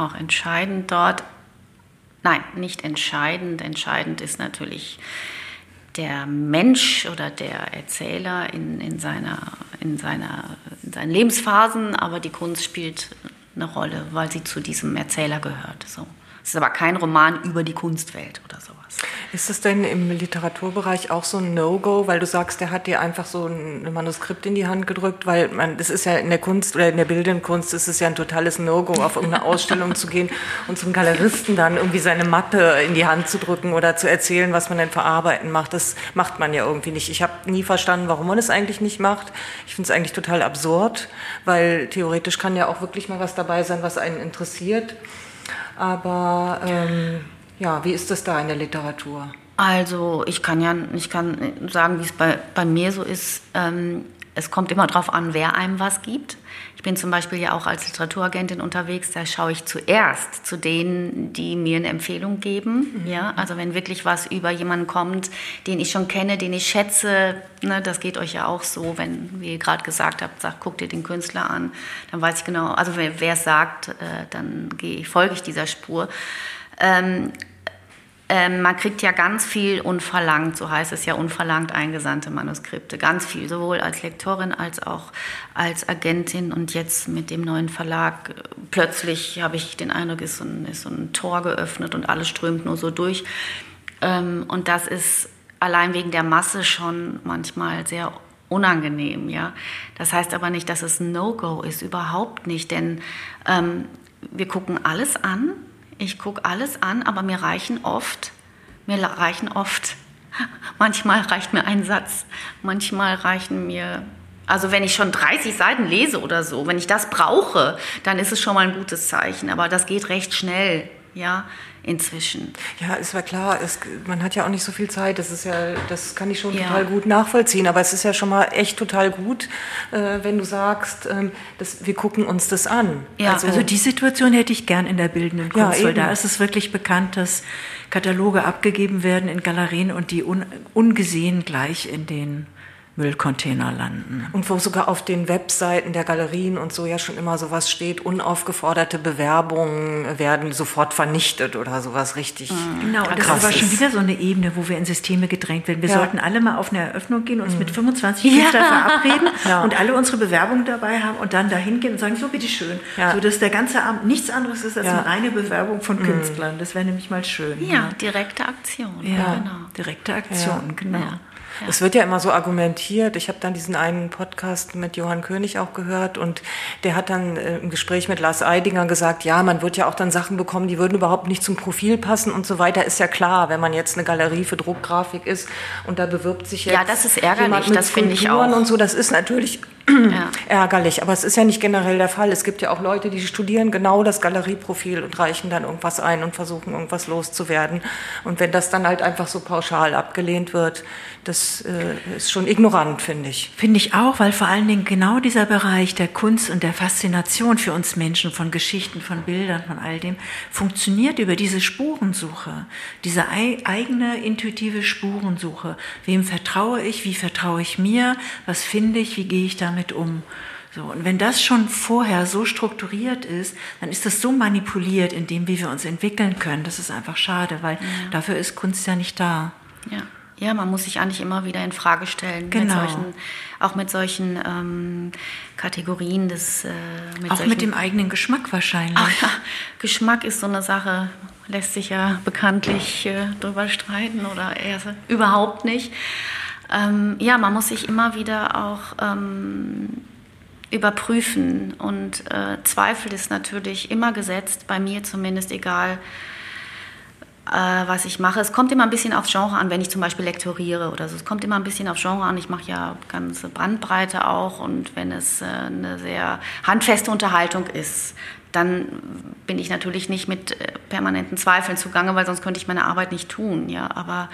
auch entscheidend dort. Nein, nicht entscheidend. Entscheidend ist natürlich der Mensch oder der Erzähler in, in, seiner, in, seiner, in seinen Lebensphasen, aber die Kunst spielt eine Rolle, weil sie zu diesem Erzähler gehört. So. Es ist aber kein Roman über die Kunstwelt oder sowas. Ist es denn im Literaturbereich auch so ein No-Go, weil du sagst, der hat dir einfach so ein Manuskript in die Hand gedrückt, weil man, das ist ja in der Kunst oder in der bildenden Kunst ist es ja ein totales No-Go, auf irgendeine Ausstellung zu gehen und zum Galeristen dann irgendwie seine Mappe in die Hand zu drücken oder zu erzählen, was man denn verarbeiten macht. Das macht man ja irgendwie nicht. Ich habe nie verstanden, warum man es eigentlich nicht macht. Ich finde es eigentlich total absurd, weil theoretisch kann ja auch wirklich mal was dabei sein, was einen interessiert. Aber ähm, ja, wie ist das da in der Literatur? Also ich kann ja, ich kann sagen, wie es bei, bei mir so ist. Ähm, es kommt immer darauf an, wer einem was gibt. Ich bin zum Beispiel ja auch als Literaturagentin unterwegs, da schaue ich zuerst zu denen, die mir eine Empfehlung geben. Mhm. Ja, also wenn wirklich was über jemanden kommt, den ich schon kenne, den ich schätze, ne, das geht euch ja auch so, wenn, wie ihr gerade gesagt habt, sagt, guckt ihr den Künstler an, dann weiß ich genau, also wer es sagt, äh, dann gehe ich, folge ich dieser Spur. Ähm, ähm, man kriegt ja ganz viel unverlangt, so heißt es ja, unverlangt eingesandte Manuskripte. Ganz viel, sowohl als Lektorin als auch als Agentin. Und jetzt mit dem neuen Verlag, äh, plötzlich habe ich den Eindruck, ist so, ein, ist so ein Tor geöffnet und alles strömt nur so durch. Ähm, und das ist allein wegen der Masse schon manchmal sehr unangenehm. Ja? Das heißt aber nicht, dass es ein No-Go ist, überhaupt nicht. Denn ähm, wir gucken alles an ich gucke alles an, aber mir reichen oft, mir reichen oft, *laughs* manchmal reicht mir ein Satz, manchmal reichen mir, also wenn ich schon 30 Seiten lese oder so, wenn ich das brauche, dann ist es schon mal ein gutes Zeichen, aber das geht recht schnell, ja inzwischen. Ja, es war klar, es, man hat ja auch nicht so viel Zeit. Das ist ja, das kann ich schon ja. total gut nachvollziehen. Aber es ist ja schon mal echt total gut, äh, wenn du sagst, ähm, dass wir gucken uns das an. Ja, also, also, die Situation hätte ich gern in der bildenden Kunst, ja, weil da ist es wirklich bekannt, dass Kataloge abgegeben werden in Galerien und die un, ungesehen gleich in den Müllcontainer landen. Und wo sogar auf den Webseiten der Galerien und so ja schon immer sowas steht, unaufgeforderte Bewerbungen werden sofort vernichtet oder sowas richtig. Mhm. Genau, und das ist aber schon wieder so eine Ebene, wo wir in Systeme gedrängt werden. Wir ja. sollten alle mal auf eine Eröffnung gehen, uns mhm. mit 25 Künstlern ja. verabreden *laughs* ja. und alle unsere Bewerbungen dabei haben und dann dahin gehen und sagen, so bitteschön. Ja. So dass der ganze Abend nichts anderes ist als eine reine Bewerbung von mhm. Künstlern. Das wäre nämlich mal schön. Ja, direkte Aktion. Ja, genau. Direkte Aktion, genau. Es wird ja immer so argumentiert. Ich habe dann diesen einen Podcast mit Johann König auch gehört und der hat dann äh, im Gespräch mit Lars Eidinger gesagt, ja, man wird ja auch dann Sachen bekommen, die würden überhaupt nicht zum Profil passen und so weiter. Ist ja klar, wenn man jetzt eine Galerie für Druckgrafik ist und da bewirbt sich jetzt ja, das ist ärgerlich, das finde ich auch. und so, das ist natürlich ja. *clears throat* ärgerlich. Aber es ist ja nicht generell der Fall. Es gibt ja auch Leute, die studieren genau das Galerieprofil und reichen dann irgendwas ein und versuchen irgendwas loszuwerden. Und wenn das dann halt einfach so pauschal abgelehnt wird, das äh, ist schon ignorant, finde ich. Finde ich auch, weil vor allen Dingen genau dieser Bereich der Kunst und der Faszination für uns Menschen, von Geschichten, von Bildern, von all dem, funktioniert über diese Spurensuche, diese eigene intuitive Spurensuche. Wem vertraue ich, wie vertraue ich mir, was finde ich, wie gehe ich damit damit um? So, und wenn das schon vorher so strukturiert ist, dann ist das so manipuliert in dem, wie wir uns entwickeln können. Das ist einfach schade, weil ja. dafür ist Kunst ja nicht da. Ja. Ja, man muss sich eigentlich immer wieder in Frage stellen. Genau. Mit solchen, auch mit solchen ähm, Kategorien des. Äh, mit auch mit dem eigenen Geschmack wahrscheinlich. Ach, ja. Geschmack ist so eine Sache, lässt sich ja bekanntlich äh, drüber streiten oder eher überhaupt nicht ähm, ja, man muss sich immer wieder auch ähm, überprüfen und äh, Zweifel ist natürlich immer gesetzt, bei mir zumindest, egal äh, was ich mache. Es kommt immer ein bisschen aufs Genre an, wenn ich zum Beispiel lektoriere oder so. Es kommt immer ein bisschen aufs Genre an. Ich mache ja ganze Bandbreite auch und wenn es äh, eine sehr handfeste Unterhaltung ist, dann bin ich natürlich nicht mit äh, permanenten Zweifeln zugange, weil sonst könnte ich meine Arbeit nicht tun. Ja, aber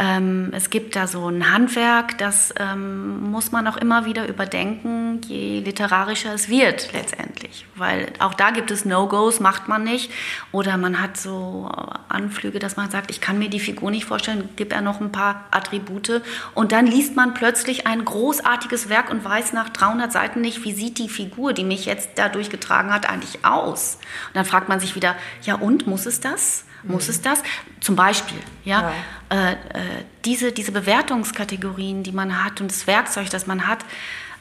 Ähm, es gibt da so ein Handwerk, das ähm, muss man auch immer wieder überdenken, je literarischer es wird letztendlich. Weil auch da gibt es No-Gos, macht man nicht. Oder man hat so Anflüge, dass man sagt, ich kann mir die Figur nicht vorstellen, gib er noch ein paar Attribute. Und dann liest man plötzlich ein großartiges Werk und weiß nach 300 Seiten nicht, wie sieht die Figur, die mich jetzt da durchgetragen hat, eigentlich aus. Und dann fragt man sich wieder, ja und, muss es das? Muss es das? Zum Beispiel, ja, ja. Äh, äh, diese, diese Bewertungskategorien, die man hat und das Werkzeug, das man hat,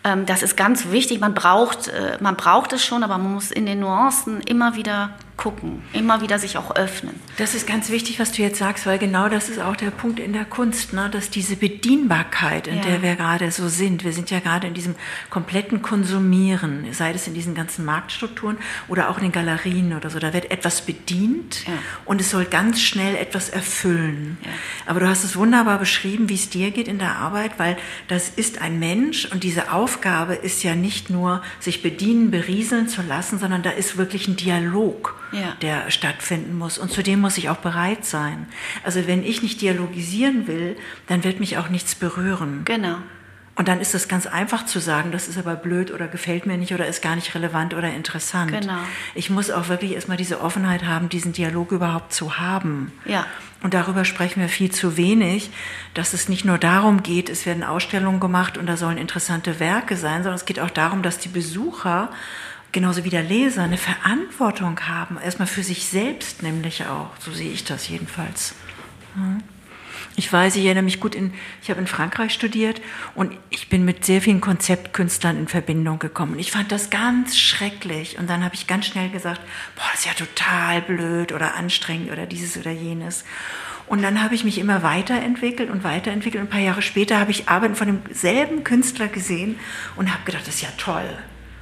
ähm, das ist ganz wichtig. Man braucht, äh, man braucht es schon, aber man muss in den Nuancen immer wieder gucken, immer wieder sich auch öffnen. Das ist ganz wichtig, was du jetzt sagst, weil genau das ist auch der Punkt in der Kunst, ne? dass diese Bedienbarkeit, in ja. der wir gerade so sind, wir sind ja gerade in diesem kompletten Konsumieren, sei es in diesen ganzen Marktstrukturen oder auch in den Galerien oder so, da wird etwas bedient ja. und es soll ganz schnell etwas erfüllen. Ja. Aber du hast es wunderbar beschrieben, wie es dir geht in der Arbeit, weil das ist ein Mensch und diese Aufgabe ist ja nicht nur, sich bedienen, berieseln zu lassen, sondern da ist wirklich ein Dialog ja. der stattfinden muss. Und zu dem muss ich auch bereit sein. Also wenn ich nicht dialogisieren will, dann wird mich auch nichts berühren. Genau. Und dann ist es ganz einfach zu sagen, das ist aber blöd oder gefällt mir nicht oder ist gar nicht relevant oder interessant. Genau. Ich muss auch wirklich erstmal diese Offenheit haben, diesen Dialog überhaupt zu haben. Ja. Und darüber sprechen wir viel zu wenig, dass es nicht nur darum geht, es werden Ausstellungen gemacht und da sollen interessante Werke sein, sondern es geht auch darum, dass die Besucher genauso wie der Leser eine Verantwortung haben, erstmal für sich selbst nämlich auch. So sehe ich das jedenfalls. Ich weiß, ich erinnere mich gut in, ich habe in Frankreich studiert und ich bin mit sehr vielen Konzeptkünstlern in Verbindung gekommen. Ich fand das ganz schrecklich und dann habe ich ganz schnell gesagt, boah, das ist ja total blöd oder anstrengend oder dieses oder jenes. Und dann habe ich mich immer weiterentwickelt und weiterentwickelt. Und ein paar Jahre später habe ich Arbeiten von demselben Künstler gesehen und habe gedacht, das ist ja toll.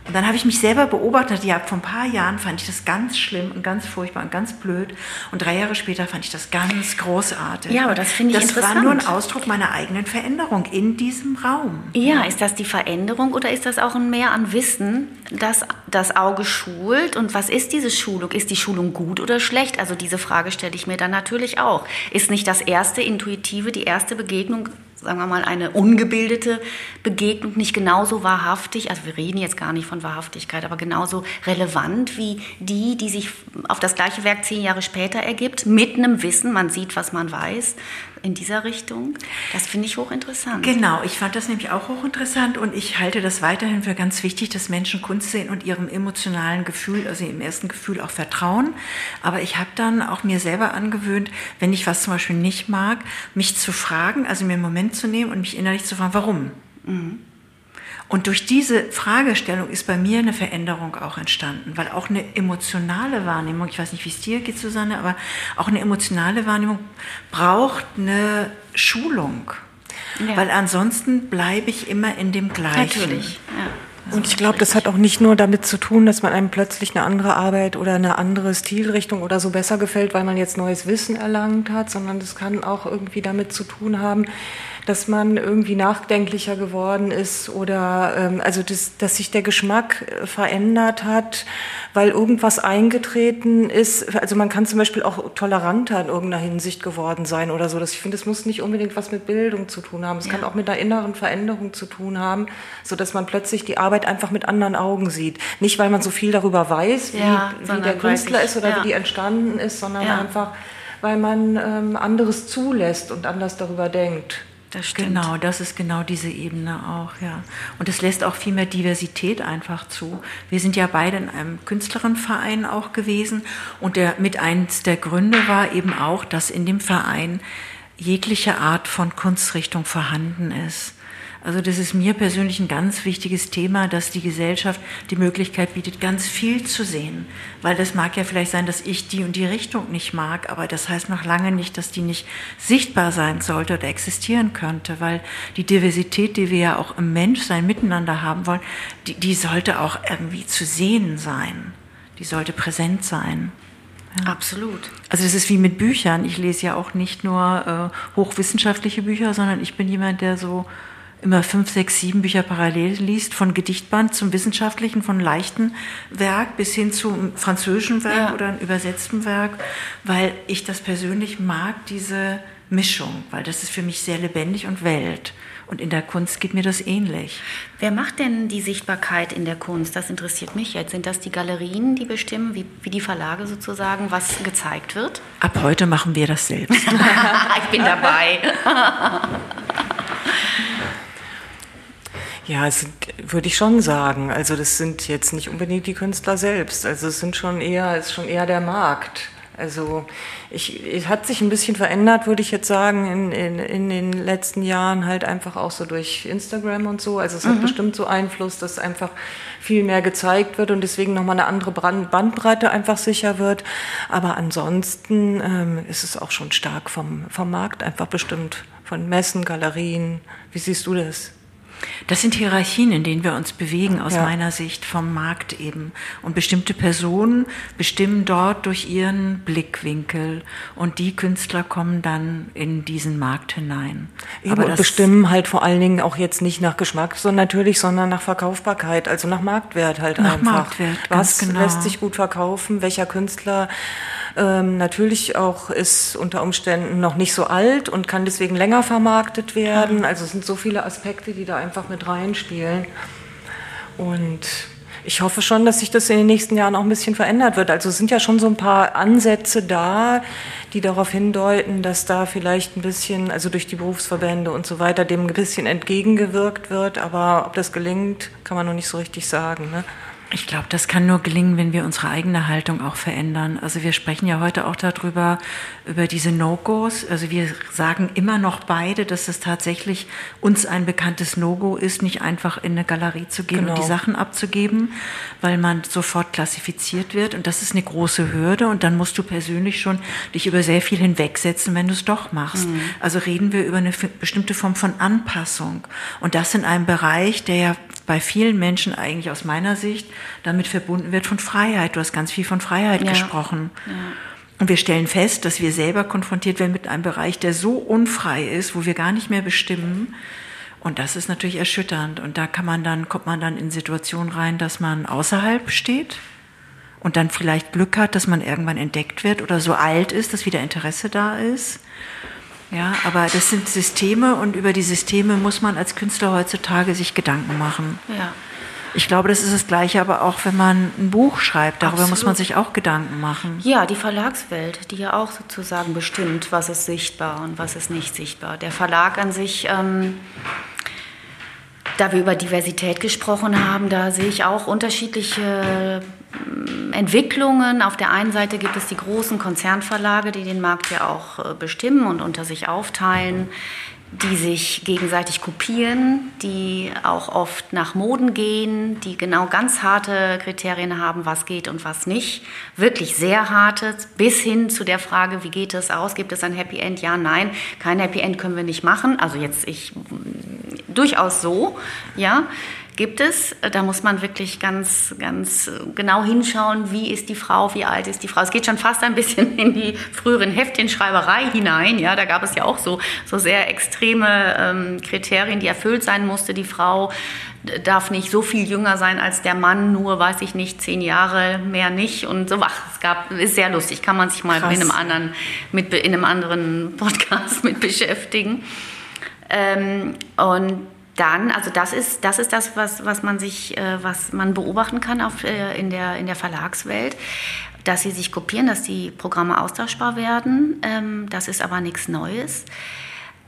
Und dann habe ich mich selber beobachtet, ja, vor ein paar Jahren fand ich das ganz schlimm und ganz furchtbar und ganz blöd. Und drei Jahre später fand ich das ganz großartig. Ja, aber das finde ich das interessant. Das war nur ein Ausdruck meiner eigenen Veränderung in diesem Raum. Ja, ist das die Veränderung oder ist das auch ein Mehr an Wissen, das das Auge schult? Und was ist diese Schulung? Ist die Schulung gut oder schlecht? Also diese Frage stelle ich mir dann natürlich auch. Ist nicht das erste Intuitive, die erste Begegnung sagen wir mal, eine ungebildete Begegnung nicht genauso wahrhaftig, also wir reden jetzt gar nicht von Wahrhaftigkeit, aber genauso relevant wie die, die sich auf das gleiche Werk zehn Jahre später ergibt, mit einem Wissen, man sieht, was man weiß, in dieser Richtung. Das finde ich hochinteressant. Genau, ich fand das nämlich auch hochinteressant und ich halte das weiterhin für ganz wichtig, dass Menschen Kunst sehen und ihrem emotionalen Gefühl, also ihrem ersten Gefühl auch vertrauen. Aber ich habe dann auch mir selber angewöhnt, wenn ich was zum Beispiel nicht mag, mich zu fragen, also mir einen Moment zu nehmen und mich innerlich zu fragen, warum? Mhm. Und durch diese Fragestellung ist bei mir eine Veränderung auch entstanden, weil auch eine emotionale Wahrnehmung, ich weiß nicht, wie es dir geht, Susanne, aber auch eine emotionale Wahrnehmung braucht eine Schulung. Ja. Weil ansonsten bleibe ich immer in dem Gleichen. Natürlich. Ja. Und ich glaube, das hat auch nicht nur damit zu tun, dass man einem plötzlich eine andere Arbeit oder eine andere Stilrichtung oder so besser gefällt, weil man jetzt neues Wissen erlangt hat, sondern das kann auch irgendwie damit zu tun haben, dass man irgendwie nachdenklicher geworden ist oder ähm, also das, dass sich der Geschmack äh, verändert hat, weil irgendwas eingetreten ist. Also man kann zum Beispiel auch toleranter in irgendeiner Hinsicht geworden sein oder so. Das, ich finde, es muss nicht unbedingt was mit Bildung zu tun haben. Es ja. kann auch mit einer inneren Veränderung zu tun haben, so dass man plötzlich die Arbeit einfach mit anderen Augen sieht. Nicht, weil man so viel darüber weiß, wie, ja, wie der Künstler ich, ist oder ja. wie die entstanden ist, sondern einfach, weil man ähm, anderes zulässt und anders darüber denkt. Das stimmt. Genau, das ist genau diese Ebene auch, ja. Und es lässt auch viel mehr Diversität einfach zu. Wir sind ja beide in einem Künstlerinnenverein auch gewesen und der mit eins der Gründe war eben auch, dass in dem Verein jegliche Art von Kunstrichtung vorhanden ist. Also das ist mir persönlich ein ganz wichtiges Thema, dass die Gesellschaft die Möglichkeit bietet, ganz viel zu sehen. Weil das mag ja vielleicht sein, dass ich die und die Richtung nicht mag, aber das heißt noch lange nicht, dass die nicht sichtbar sein sollte oder existieren könnte, weil die Diversität, die wir ja auch im Menschsein miteinander haben wollen, die, die sollte auch irgendwie zu sehen sein. Die sollte präsent sein. Ja. Absolut. Also das ist wie mit Büchern. Ich lese ja auch nicht nur äh, hochwissenschaftliche Bücher, sondern ich bin jemand, der so immer fünf, sechs, sieben Bücher parallel liest, von Gedichtband zum wissenschaftlichen, von leichten Werk bis hin zum französischen Werk ja. oder einem übersetzten Werk, weil ich das persönlich mag, diese Mischung, weil das ist für mich sehr lebendig und Welt. Und in der Kunst geht mir das ähnlich. Wer macht denn die Sichtbarkeit in der Kunst? Das interessiert mich jetzt. Sind das die Galerien, die bestimmen, wie, wie die Verlage sozusagen, was gezeigt wird? Ab heute machen wir das selbst. *laughs* ich bin dabei. *laughs* *laughs* Ja, es sind, würde ich schon sagen. Also das sind jetzt nicht unbedingt die Künstler selbst. Also es sind schon eher, es ist schon eher der Markt. Also ich, es hat sich ein bisschen verändert, würde ich jetzt sagen, in, in, in den letzten Jahren halt einfach auch so durch Instagram und so. Also es mhm. hat bestimmt so Einfluss, dass einfach viel mehr gezeigt wird und deswegen nochmal eine andere Bandbreite einfach sicher wird. Aber ansonsten ähm, ist es auch schon stark vom, vom Markt einfach bestimmt, von Messen, Galerien. Wie siehst du das? Das sind Hierarchien, in denen wir uns bewegen, aus ja. meiner Sicht vom Markt eben. Und bestimmte Personen bestimmen dort durch ihren Blickwinkel und die Künstler kommen dann in diesen Markt hinein. Eben Aber und bestimmen halt vor allen Dingen auch jetzt nicht nach Geschmack, so natürlich, sondern nach Verkaufbarkeit, also nach Marktwert halt nach einfach. Marktwert, Was genau. lässt sich gut verkaufen? Welcher Künstler ähm, natürlich auch ist unter Umständen noch nicht so alt und kann deswegen länger vermarktet werden. Also es sind so viele Aspekte, die da einfach mit reinspielen. Und ich hoffe schon, dass sich das in den nächsten Jahren auch ein bisschen verändert wird. Also es sind ja schon so ein paar Ansätze da, die darauf hindeuten, dass da vielleicht ein bisschen, also durch die Berufsverbände und so weiter, dem ein bisschen entgegengewirkt wird. Aber ob das gelingt, kann man noch nicht so richtig sagen. Ne? Ich glaube, das kann nur gelingen, wenn wir unsere eigene Haltung auch verändern. Also wir sprechen ja heute auch darüber, über diese No-Gos. Also wir sagen immer noch beide, dass es tatsächlich uns ein bekanntes No-Go ist, nicht einfach in eine Galerie zu gehen genau. und die genau. Sachen abzugeben, weil man sofort klassifiziert wird. Und das ist eine große Hürde. Und dann musst du persönlich schon dich über sehr viel hinwegsetzen, wenn du es doch machst. Mhm. Also reden wir über eine bestimmte Form von Anpassung. Und das in einem Bereich, der ja bei vielen Menschen eigentlich aus meiner Sicht damit verbunden wird von Freiheit. Du hast ganz viel von Freiheit ja. gesprochen. Ja. Und wir stellen fest, dass wir selber konfrontiert werden mit einem Bereich, der so unfrei ist, wo wir gar nicht mehr bestimmen. Und das ist natürlich erschütternd. Und da kann man dann, kommt man dann in Situationen rein, dass man außerhalb steht und dann vielleicht Glück hat, dass man irgendwann entdeckt wird oder so alt ist, dass wieder Interesse da ist. Ja, aber das sind Systeme und über die Systeme muss man als Künstler heutzutage sich Gedanken machen. Ja. Ich glaube, das ist das Gleiche, aber auch wenn man ein Buch schreibt, darüber Absolut. muss man sich auch Gedanken machen. Ja, die Verlagswelt, die ja auch sozusagen bestimmt, was ist sichtbar und was ist nicht sichtbar. Der Verlag an sich, ähm, da wir über Diversität gesprochen haben, da sehe ich auch unterschiedliche ähm, Entwicklungen. Auf der einen Seite gibt es die großen Konzernverlage, die den Markt ja auch äh, bestimmen und unter sich aufteilen die sich gegenseitig kopieren, die auch oft nach Moden gehen, die genau ganz harte Kriterien haben, was geht und was nicht. Wirklich sehr harte, bis hin zu der Frage, wie geht es aus? Gibt es ein Happy End? Ja, nein. Kein Happy End können wir nicht machen. Also jetzt ich durchaus so, ja gibt es. Da muss man wirklich ganz, ganz genau hinschauen, wie ist die Frau, wie alt ist die Frau. Es geht schon fast ein bisschen in die früheren Heftchenschreiberei hinein. Ja, da gab es ja auch so, so sehr extreme ähm, Kriterien, die erfüllt sein musste. Die Frau darf nicht so viel jünger sein als der Mann, nur weiß ich nicht, zehn Jahre mehr nicht und so. Ach, es gab, ist sehr lustig, kann man sich mal in einem anderen, mit, in einem anderen Podcast *laughs* mit beschäftigen. Ähm, und dann, also das ist das, ist das was, was man sich, äh, was man beobachten kann auf, äh, in, der, in der Verlagswelt, dass sie sich kopieren, dass die Programme austauschbar werden. Ähm, das ist aber nichts Neues.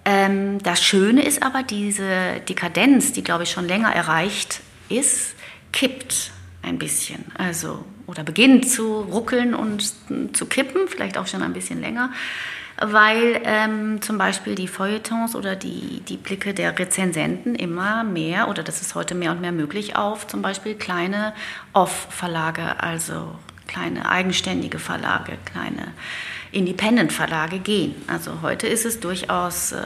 Ähm, das Schöne ist aber, diese Dekadenz, die, glaube ich, schon länger erreicht ist, kippt ein bisschen. Also, oder beginnt zu ruckeln und zu kippen, vielleicht auch schon ein bisschen länger weil ähm, zum Beispiel die Feuilletons oder die, die Blicke der Rezensenten immer mehr, oder das ist heute mehr und mehr möglich, auf zum Beispiel kleine Off-Verlage, also kleine eigenständige Verlage, kleine Independent-Verlage gehen. Also heute ist es durchaus äh,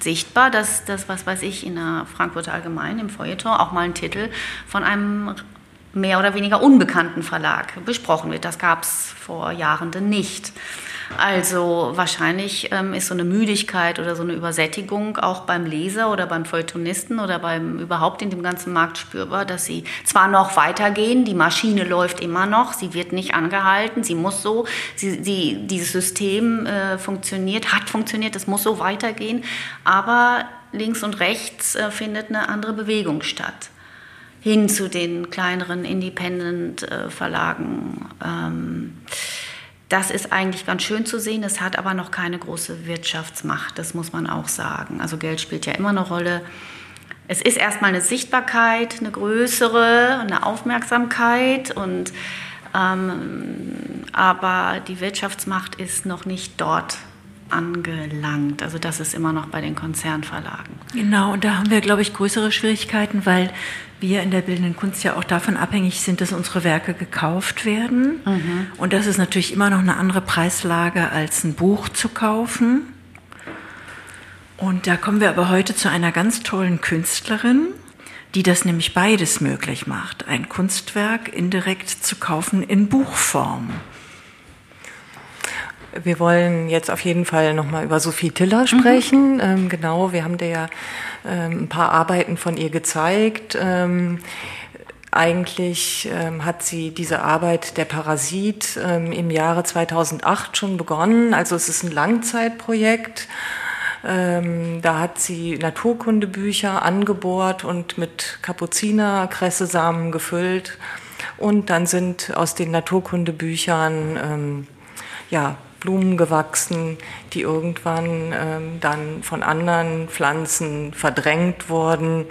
sichtbar, dass das, was weiß ich, in der Frankfurter Allgemein im Feuilleton auch mal ein Titel von einem mehr oder weniger unbekannten Verlag besprochen wird. Das gab es vor Jahren nicht. Also wahrscheinlich ähm, ist so eine Müdigkeit oder so eine Übersättigung auch beim Leser oder beim Feuilletonisten oder beim überhaupt in dem ganzen Markt spürbar, dass sie zwar noch weitergehen, die Maschine läuft immer noch, sie wird nicht angehalten, sie muss so, sie, sie, dieses System äh, funktioniert, hat funktioniert, es muss so weitergehen, aber links und rechts äh, findet eine andere Bewegung statt hin zu den kleineren Independent-Verlagen. Äh, ähm, das ist eigentlich ganz schön zu sehen. Es hat aber noch keine große Wirtschaftsmacht, das muss man auch sagen. Also Geld spielt ja immer eine Rolle. Es ist erstmal eine Sichtbarkeit, eine größere, eine Aufmerksamkeit und ähm, aber die Wirtschaftsmacht ist noch nicht dort angelangt. Also das ist immer noch bei den Konzernverlagen. Genau, und da haben wir, glaube ich, größere Schwierigkeiten, weil wir in der bildenden Kunst ja auch davon abhängig sind, dass unsere Werke gekauft werden. Mhm. Und das ist natürlich immer noch eine andere Preislage, als ein Buch zu kaufen. Und da kommen wir aber heute zu einer ganz tollen Künstlerin, die das nämlich beides möglich macht, ein Kunstwerk indirekt zu kaufen in Buchform. Wir wollen jetzt auf jeden Fall nochmal über Sophie Tiller sprechen. Mhm. Ähm, genau, wir haben dir ja ähm, ein paar Arbeiten von ihr gezeigt. Ähm, eigentlich ähm, hat sie diese Arbeit Der Parasit ähm, im Jahre 2008 schon begonnen. Also es ist ein Langzeitprojekt. Ähm, da hat sie Naturkundebücher angebohrt und mit Kapuzinerkressesamen gefüllt. Und dann sind aus den Naturkundebüchern ähm, ja, Blumen gewachsen, die irgendwann ähm, dann von anderen Pflanzen verdrängt wurden.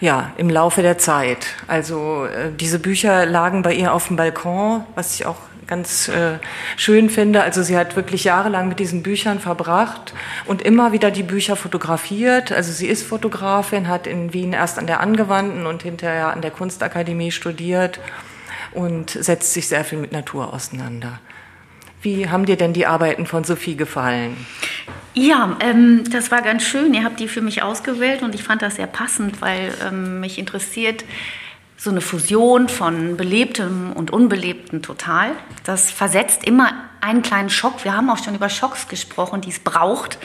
Ja, im Laufe der Zeit. Also äh, diese Bücher lagen bei ihr auf dem Balkon, was ich auch ganz äh, schön finde. Also sie hat wirklich jahrelang mit diesen Büchern verbracht und immer wieder die Bücher fotografiert. Also sie ist Fotografin, hat in Wien erst an der Angewandten und hinterher an der Kunstakademie studiert und setzt sich sehr viel mit Natur auseinander. Wie haben dir denn die Arbeiten von Sophie gefallen? Ja, ähm, das war ganz schön. Ihr habt die für mich ausgewählt und ich fand das sehr passend, weil ähm, mich interessiert so eine Fusion von Belebtem und Unbelebtem total. Das versetzt immer einen kleinen Schock. Wir haben auch schon über Schocks gesprochen, die es braucht.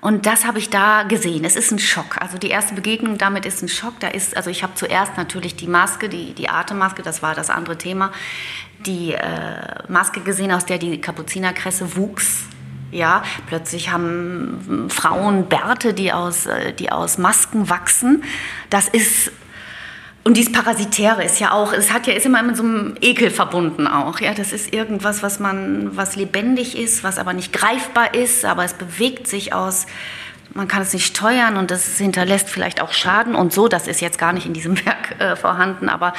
Und das habe ich da gesehen. Es ist ein Schock. Also die erste Begegnung damit ist ein Schock. Da ist, also ich habe zuerst natürlich die Maske, die, die Atemmaske, das war das andere Thema die äh, Maske gesehen, aus der die Kapuzinerkresse wuchs. Ja, plötzlich haben Frauen Bärte, die aus, äh, die aus Masken wachsen. Das ist und dieses Parasitäre ist ja auch, es hat ja ist immer mit so einem Ekel verbunden auch. Ja, das ist irgendwas, was man, was lebendig ist, was aber nicht greifbar ist, aber es bewegt sich aus. Man kann es nicht steuern und das hinterlässt vielleicht auch Schaden und so. Das ist jetzt gar nicht in diesem *laughs* Werk äh, vorhanden, aber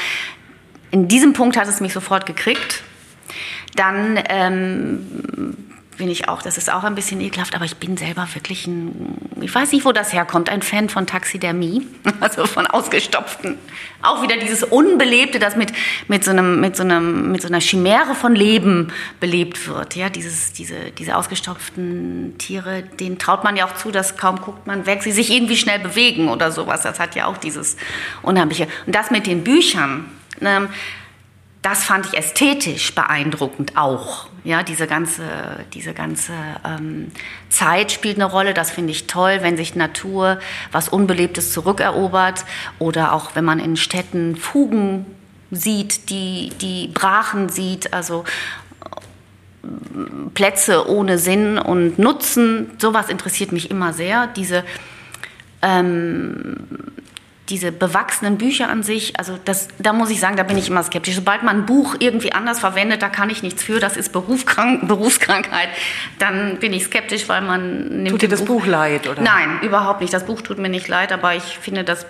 in diesem Punkt hat es mich sofort gekriegt. Dann ähm, bin ich auch, das ist auch ein bisschen ekelhaft, aber ich bin selber wirklich ein, ich weiß nicht, wo das herkommt, ein Fan von Taxidermie, *laughs* also von ausgestopften. Auch wieder dieses Unbelebte, das mit, mit, so, einem, mit, so, einem, mit so einer Chimäre von Leben belebt wird. Ja, dieses, diese, diese ausgestopften Tiere, denen traut man ja auch zu, dass kaum guckt man weg, sie sich irgendwie schnell bewegen oder sowas. Das hat ja auch dieses Unheimliche. Und das mit den Büchern, das fand ich ästhetisch beeindruckend auch. Ja, diese ganze, diese ganze ähm, Zeit spielt eine Rolle. Das finde ich toll, wenn sich Natur was Unbelebtes zurückerobert oder auch wenn man in Städten Fugen sieht, die, die Brachen sieht, also äh, Plätze ohne Sinn und Nutzen. Sowas interessiert mich immer sehr. Diese ähm, diese bewachsenen Bücher an sich, also das, da muss ich sagen, da bin ich immer skeptisch. Sobald man ein Buch irgendwie anders verwendet, da kann ich nichts für, das ist Berufskrank *laughs* Berufskrankheit, dann bin ich skeptisch, weil man nimmt. Tut dir das Buch, Buch leid, oder? Nein, überhaupt nicht. Das Buch tut mir nicht leid, aber ich finde, das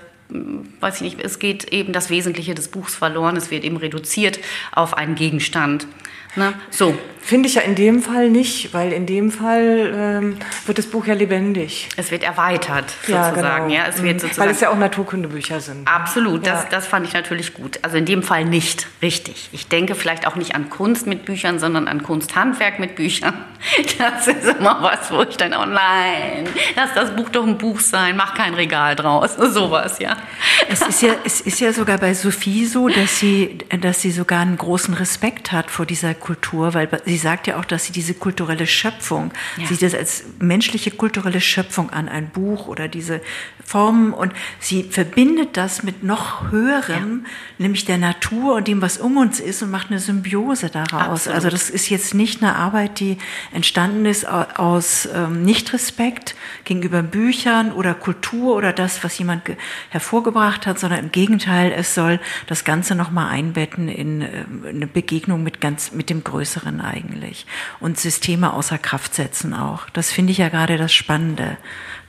weiß ich nicht, es geht eben das Wesentliche des Buchs verloren, es wird eben reduziert auf einen Gegenstand. Ne? So. Finde ich ja in dem Fall nicht, weil in dem Fall ähm, wird das Buch ja lebendig. Es wird erweitert, sozusagen. Ja, genau. ja, es wird mhm. sozusagen, weil es ja auch Naturkundebücher sind. Absolut, ja. das, das fand ich natürlich gut. Also in dem Fall nicht richtig. Ich denke vielleicht auch nicht an Kunst mit Büchern, sondern an Kunsthandwerk mit Büchern. *laughs* Das ist immer was, wo ich dann, oh nein, lass das Buch doch ein Buch sein, mach kein Regal draus, *laughs* sowas, ja. Es ist ja, es ist ja sogar bei Sophie so, dass sie, dass sie sogar einen großen Respekt hat vor dieser Kultur, weil sie sagt ja auch, dass sie diese kulturelle Schöpfung, ja. sieht das als menschliche kulturelle Schöpfung an, ein Buch oder diese Formen und sie verbindet das mit noch höherem, ja. nämlich der Natur und dem, was um uns ist und macht eine Symbiose daraus. Absolut. Also das ist jetzt nicht eine Arbeit, die entstanden ist aus ähm, Nichtrespekt gegenüber Büchern oder Kultur oder das, was jemand hervorgebracht hat, sondern im Gegenteil, es soll das Ganze nochmal einbetten in äh, eine Begegnung mit ganz, mit dem Größeren eigentlich und Systeme außer Kraft setzen auch. Das finde ich ja gerade das Spannende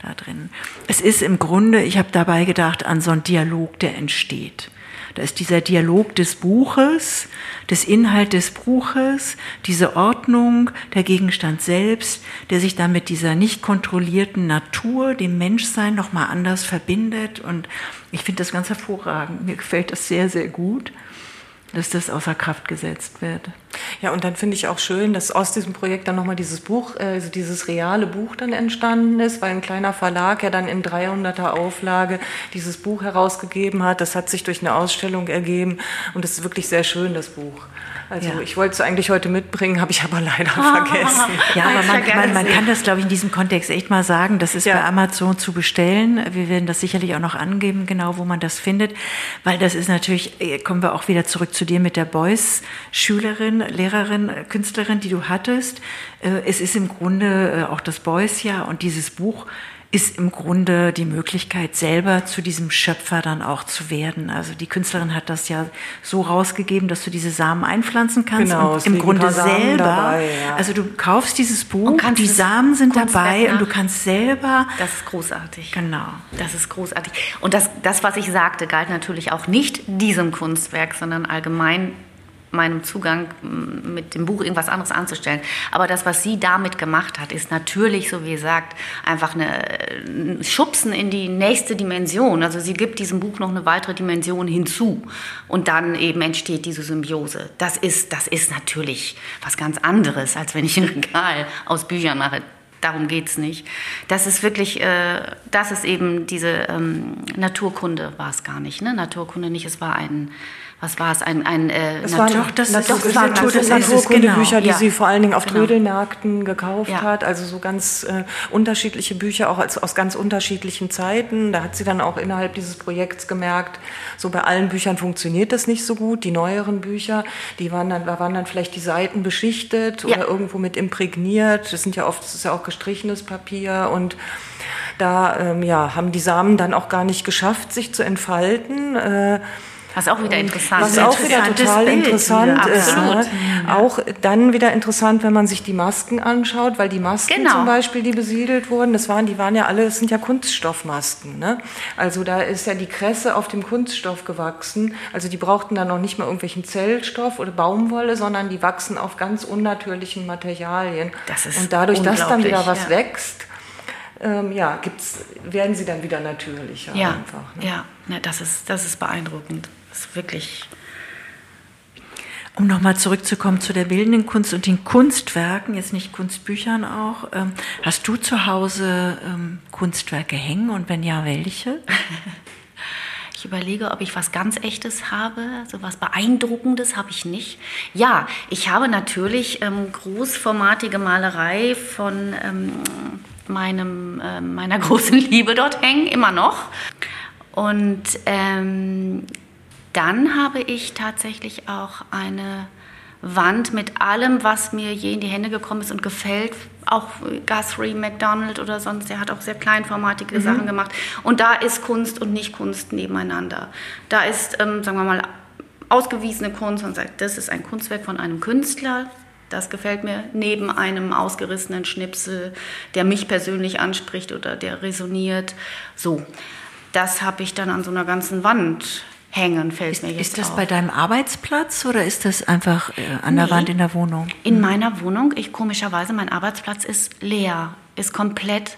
da drin. Es ist im Grunde, ich habe dabei gedacht, an so einen Dialog, der entsteht. Da ist dieser Dialog des Buches, des Inhalt des Buches, diese Ordnung, der Gegenstand selbst, der sich dann mit dieser nicht kontrollierten Natur, dem Menschsein nochmal anders verbindet. Und ich finde das ganz hervorragend. Mir gefällt das sehr, sehr gut dass das außer Kraft gesetzt wird. Ja, und dann finde ich auch schön, dass aus diesem Projekt dann nochmal dieses Buch, äh, also dieses reale Buch dann entstanden ist, weil ein kleiner Verlag ja dann in 300er Auflage dieses Buch herausgegeben hat. Das hat sich durch eine Ausstellung ergeben und es ist wirklich sehr schön, das Buch. Also ja. ich wollte es eigentlich heute mitbringen, habe ich aber leider ah, *laughs* vergessen. Ja, aber man, man, man, kann das, glaube ich, in diesem Kontext echt mal sagen. Das ist ja. bei Amazon zu bestellen. Wir werden das sicherlich auch noch angeben, genau wo man das findet. Weil das ist natürlich, äh, kommen wir auch wieder zurück zu dir mit der Beuys-Schülerin, Lehrerin, Künstlerin, die du hattest. Äh, es ist im Grunde äh, auch das Beuys-Jahr und dieses Buch ist im Grunde die Möglichkeit, selber zu diesem Schöpfer dann auch zu werden. Also die Künstlerin hat das ja so rausgegeben, dass du diese Samen einpflanzen kannst genau, und im Grunde selber. Dabei, ja. Also du kaufst dieses Buch, die Samen sind dabei und du kannst selber. Das ist großartig. Genau. Das ist großartig. Und das, das, was ich sagte, galt natürlich auch nicht diesem Kunstwerk, sondern allgemein meinem Zugang mit dem Buch irgendwas anderes anzustellen. Aber das, was sie damit gemacht hat, ist natürlich, so wie gesagt, einfach eine, ein Schubsen in die nächste Dimension. Also sie gibt diesem Buch noch eine weitere Dimension hinzu. Und dann eben entsteht diese Symbiose. Das ist, das ist natürlich was ganz anderes, als wenn ich ein Regal aus Büchern mache. Darum geht es nicht. Das ist wirklich, äh, das ist eben diese ähm, Naturkunde, war es gar nicht. Ne? Naturkunde nicht, es war ein was war es, ein, ein äh, es Natur, war, das, das, das, war Natur, das Naturkundebücher, genau. die ja. sie vor allen Dingen auf genau. Trödelmärkten gekauft ja. hat, also so ganz äh, unterschiedliche Bücher, auch als, aus ganz unterschiedlichen Zeiten. Da hat sie dann auch innerhalb dieses Projekts gemerkt, so bei allen Büchern funktioniert das nicht so gut. Die neueren Bücher, die waren dann, da waren dann vielleicht die Seiten beschichtet ja. oder irgendwo mit imprägniert. Das sind ja oft, das ist ja auch gestrichenes Papier und da ähm, ja, haben die Samen dann auch gar nicht geschafft, sich zu entfalten. Äh, was auch wieder interessant ist. Was auch wieder total Bild. interessant ja, ist. Ne? Auch dann wieder interessant, wenn man sich die Masken anschaut, weil die Masken genau. zum Beispiel, die besiedelt wurden, das waren, die waren ja alle, das sind ja Kunststoffmasken. Ne? Also da ist ja die Kresse auf dem Kunststoff gewachsen. Also die brauchten dann noch nicht mal irgendwelchen Zellstoff oder Baumwolle, sondern die wachsen auf ganz unnatürlichen Materialien. Das ist Und dadurch, dass dann wieder was ja. wächst, ähm, ja, gibt's, werden sie dann wieder natürlicher ja, einfach. Ne? Ja, ja das, ist, das ist beeindruckend. Ist wirklich. Um nochmal zurückzukommen zu der bildenden Kunst und den Kunstwerken, jetzt nicht Kunstbüchern auch. Ähm, hast du zu Hause ähm, Kunstwerke hängen und wenn ja, welche? *laughs* Ich überlege, ob ich was ganz Echtes habe, so was Beeindruckendes habe ich nicht. Ja, ich habe natürlich ähm, großformatige Malerei von ähm, meinem, äh, meiner *laughs* großen Liebe dort hängen, immer noch. Und ähm, dann habe ich tatsächlich auch eine Wand mit allem, was mir je in die Hände gekommen ist und gefällt. Auch Guthrie, McDonald oder sonst, der hat auch sehr kleinformatige mhm. Sachen gemacht. Und da ist Kunst und Nicht-Kunst nebeneinander. Da ist, ähm, sagen wir mal, ausgewiesene Kunst und sagt, das ist ein Kunstwerk von einem Künstler. Das gefällt mir neben einem ausgerissenen Schnipsel, der mich persönlich anspricht oder der resoniert. So, das habe ich dann an so einer ganzen Wand hängen, fällt ist, mir jetzt Ist das auf. bei deinem Arbeitsplatz oder ist das einfach äh, an der nee, Wand in der Wohnung? In meiner Wohnung. Ich komischerweise, mein Arbeitsplatz ist leer, ist komplett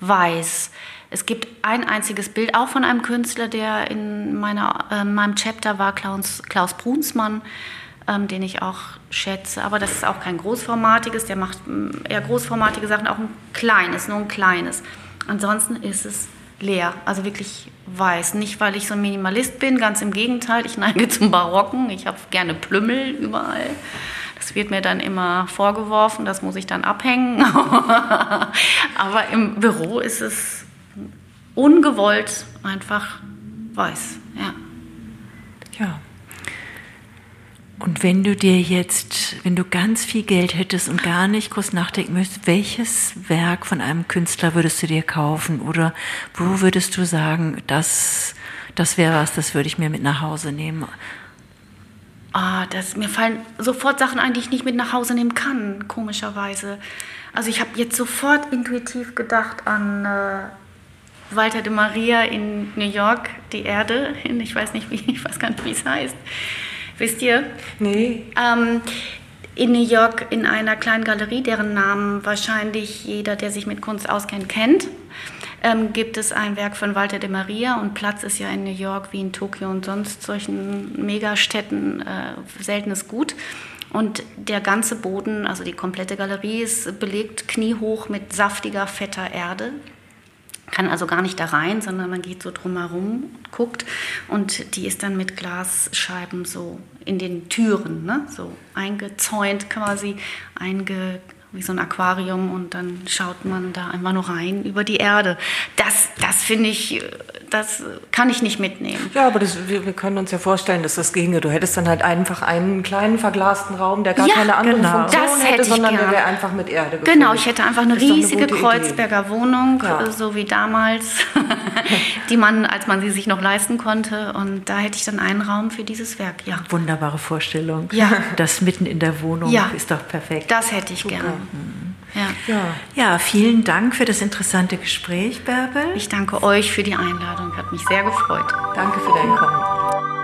weiß. Es gibt ein einziges Bild, auch von einem Künstler, der in meiner, äh, meinem Chapter war, Klaus, Klaus Brunsmann. ähm, den ich auch schätze. Aber das ist auch kein großformatiges, der macht mm, eher großformatige Sachen, auch ein kleines, nur ein kleines. Ansonsten ist es leer, also wirklich weiß. Nicht, weil ich so ein Minimalist bin, ganz im Gegenteil, ich neige *laughs* zum Barocken, ich habe gerne Plümmel überall. Das wird mir dann immer vorgeworfen, das muss ich dann abhängen. *laughs* Aber im Büro ist es ungewollt einfach weiß. Ja. Ja. Und wenn du dir jetzt, wenn du ganz viel Geld hättest und gar nicht groß nachdenken müsstest, welches Werk von einem Künstler würdest du dir kaufen? Oder wo würdest du sagen, das, das wäre was, das würde ich mir mit nach Hause nehmen? Ah, das, mir fallen sofort Sachen ein, die ich nicht mit nach Hause nehmen kann, komischerweise. Also ich habe jetzt sofort intuitiv gedacht an äh, Walter de Maria in New York, die Erde. Ich weiß nicht, wie, *laughs* ich weiß gar nicht, wie es heißt. Wisst ihr? Nee. Ähm, in New York in einer kleinen Galerie, deren Namen wahrscheinlich jeder, der sich mit Kunst auskennt, kennt, ähm, gibt es ein Werk von Walter de Maria und Platz ist ja in New York wie in Tokio und sonst solchen Megastädten äh, seltenes Gut. Und der ganze Boden, also die komplette Galerie, ist belegt kniehoch mit saftiger, fetter Erde kann also gar nicht da rein, sondern man geht so drumherum, guckt und die ist dann mit Glasscheiben so in den Türen, ne? so eingezäunt quasi, einge, wie so ein Aquarium und dann schaut man da einfach nur rein über die Erde. Das, das finde ich, das kann ich nicht mitnehmen. Ja, aber das, wir, wir, können uns ja vorstellen, dass das ginge. Du hättest dann halt einfach einen kleinen verglasten Raum, der gar ja, keine andere genau. Funktion das hätte, sondern gern. der wäre einfach mit Erde gefüllt. Genau, ich hätte einfach eine riesige eine Kreuzberger Idee. Wohnung, ja. so wie damals, *laughs* die man, als man sie sich noch leisten konnte. Und da hätte ich dann einen Raum für dieses Werk, ja. Wunderbare Vorstellung. Ja. Das mitten in der Wohnung ja. ist doch perfekt. Das hätte ich gerne. Ja. Ja. ja, vielen Dank für das interessante Gespräch, Bärbel. Ich danke euch für die Einladung, hat mich sehr gefreut. Danke für dein Kommen.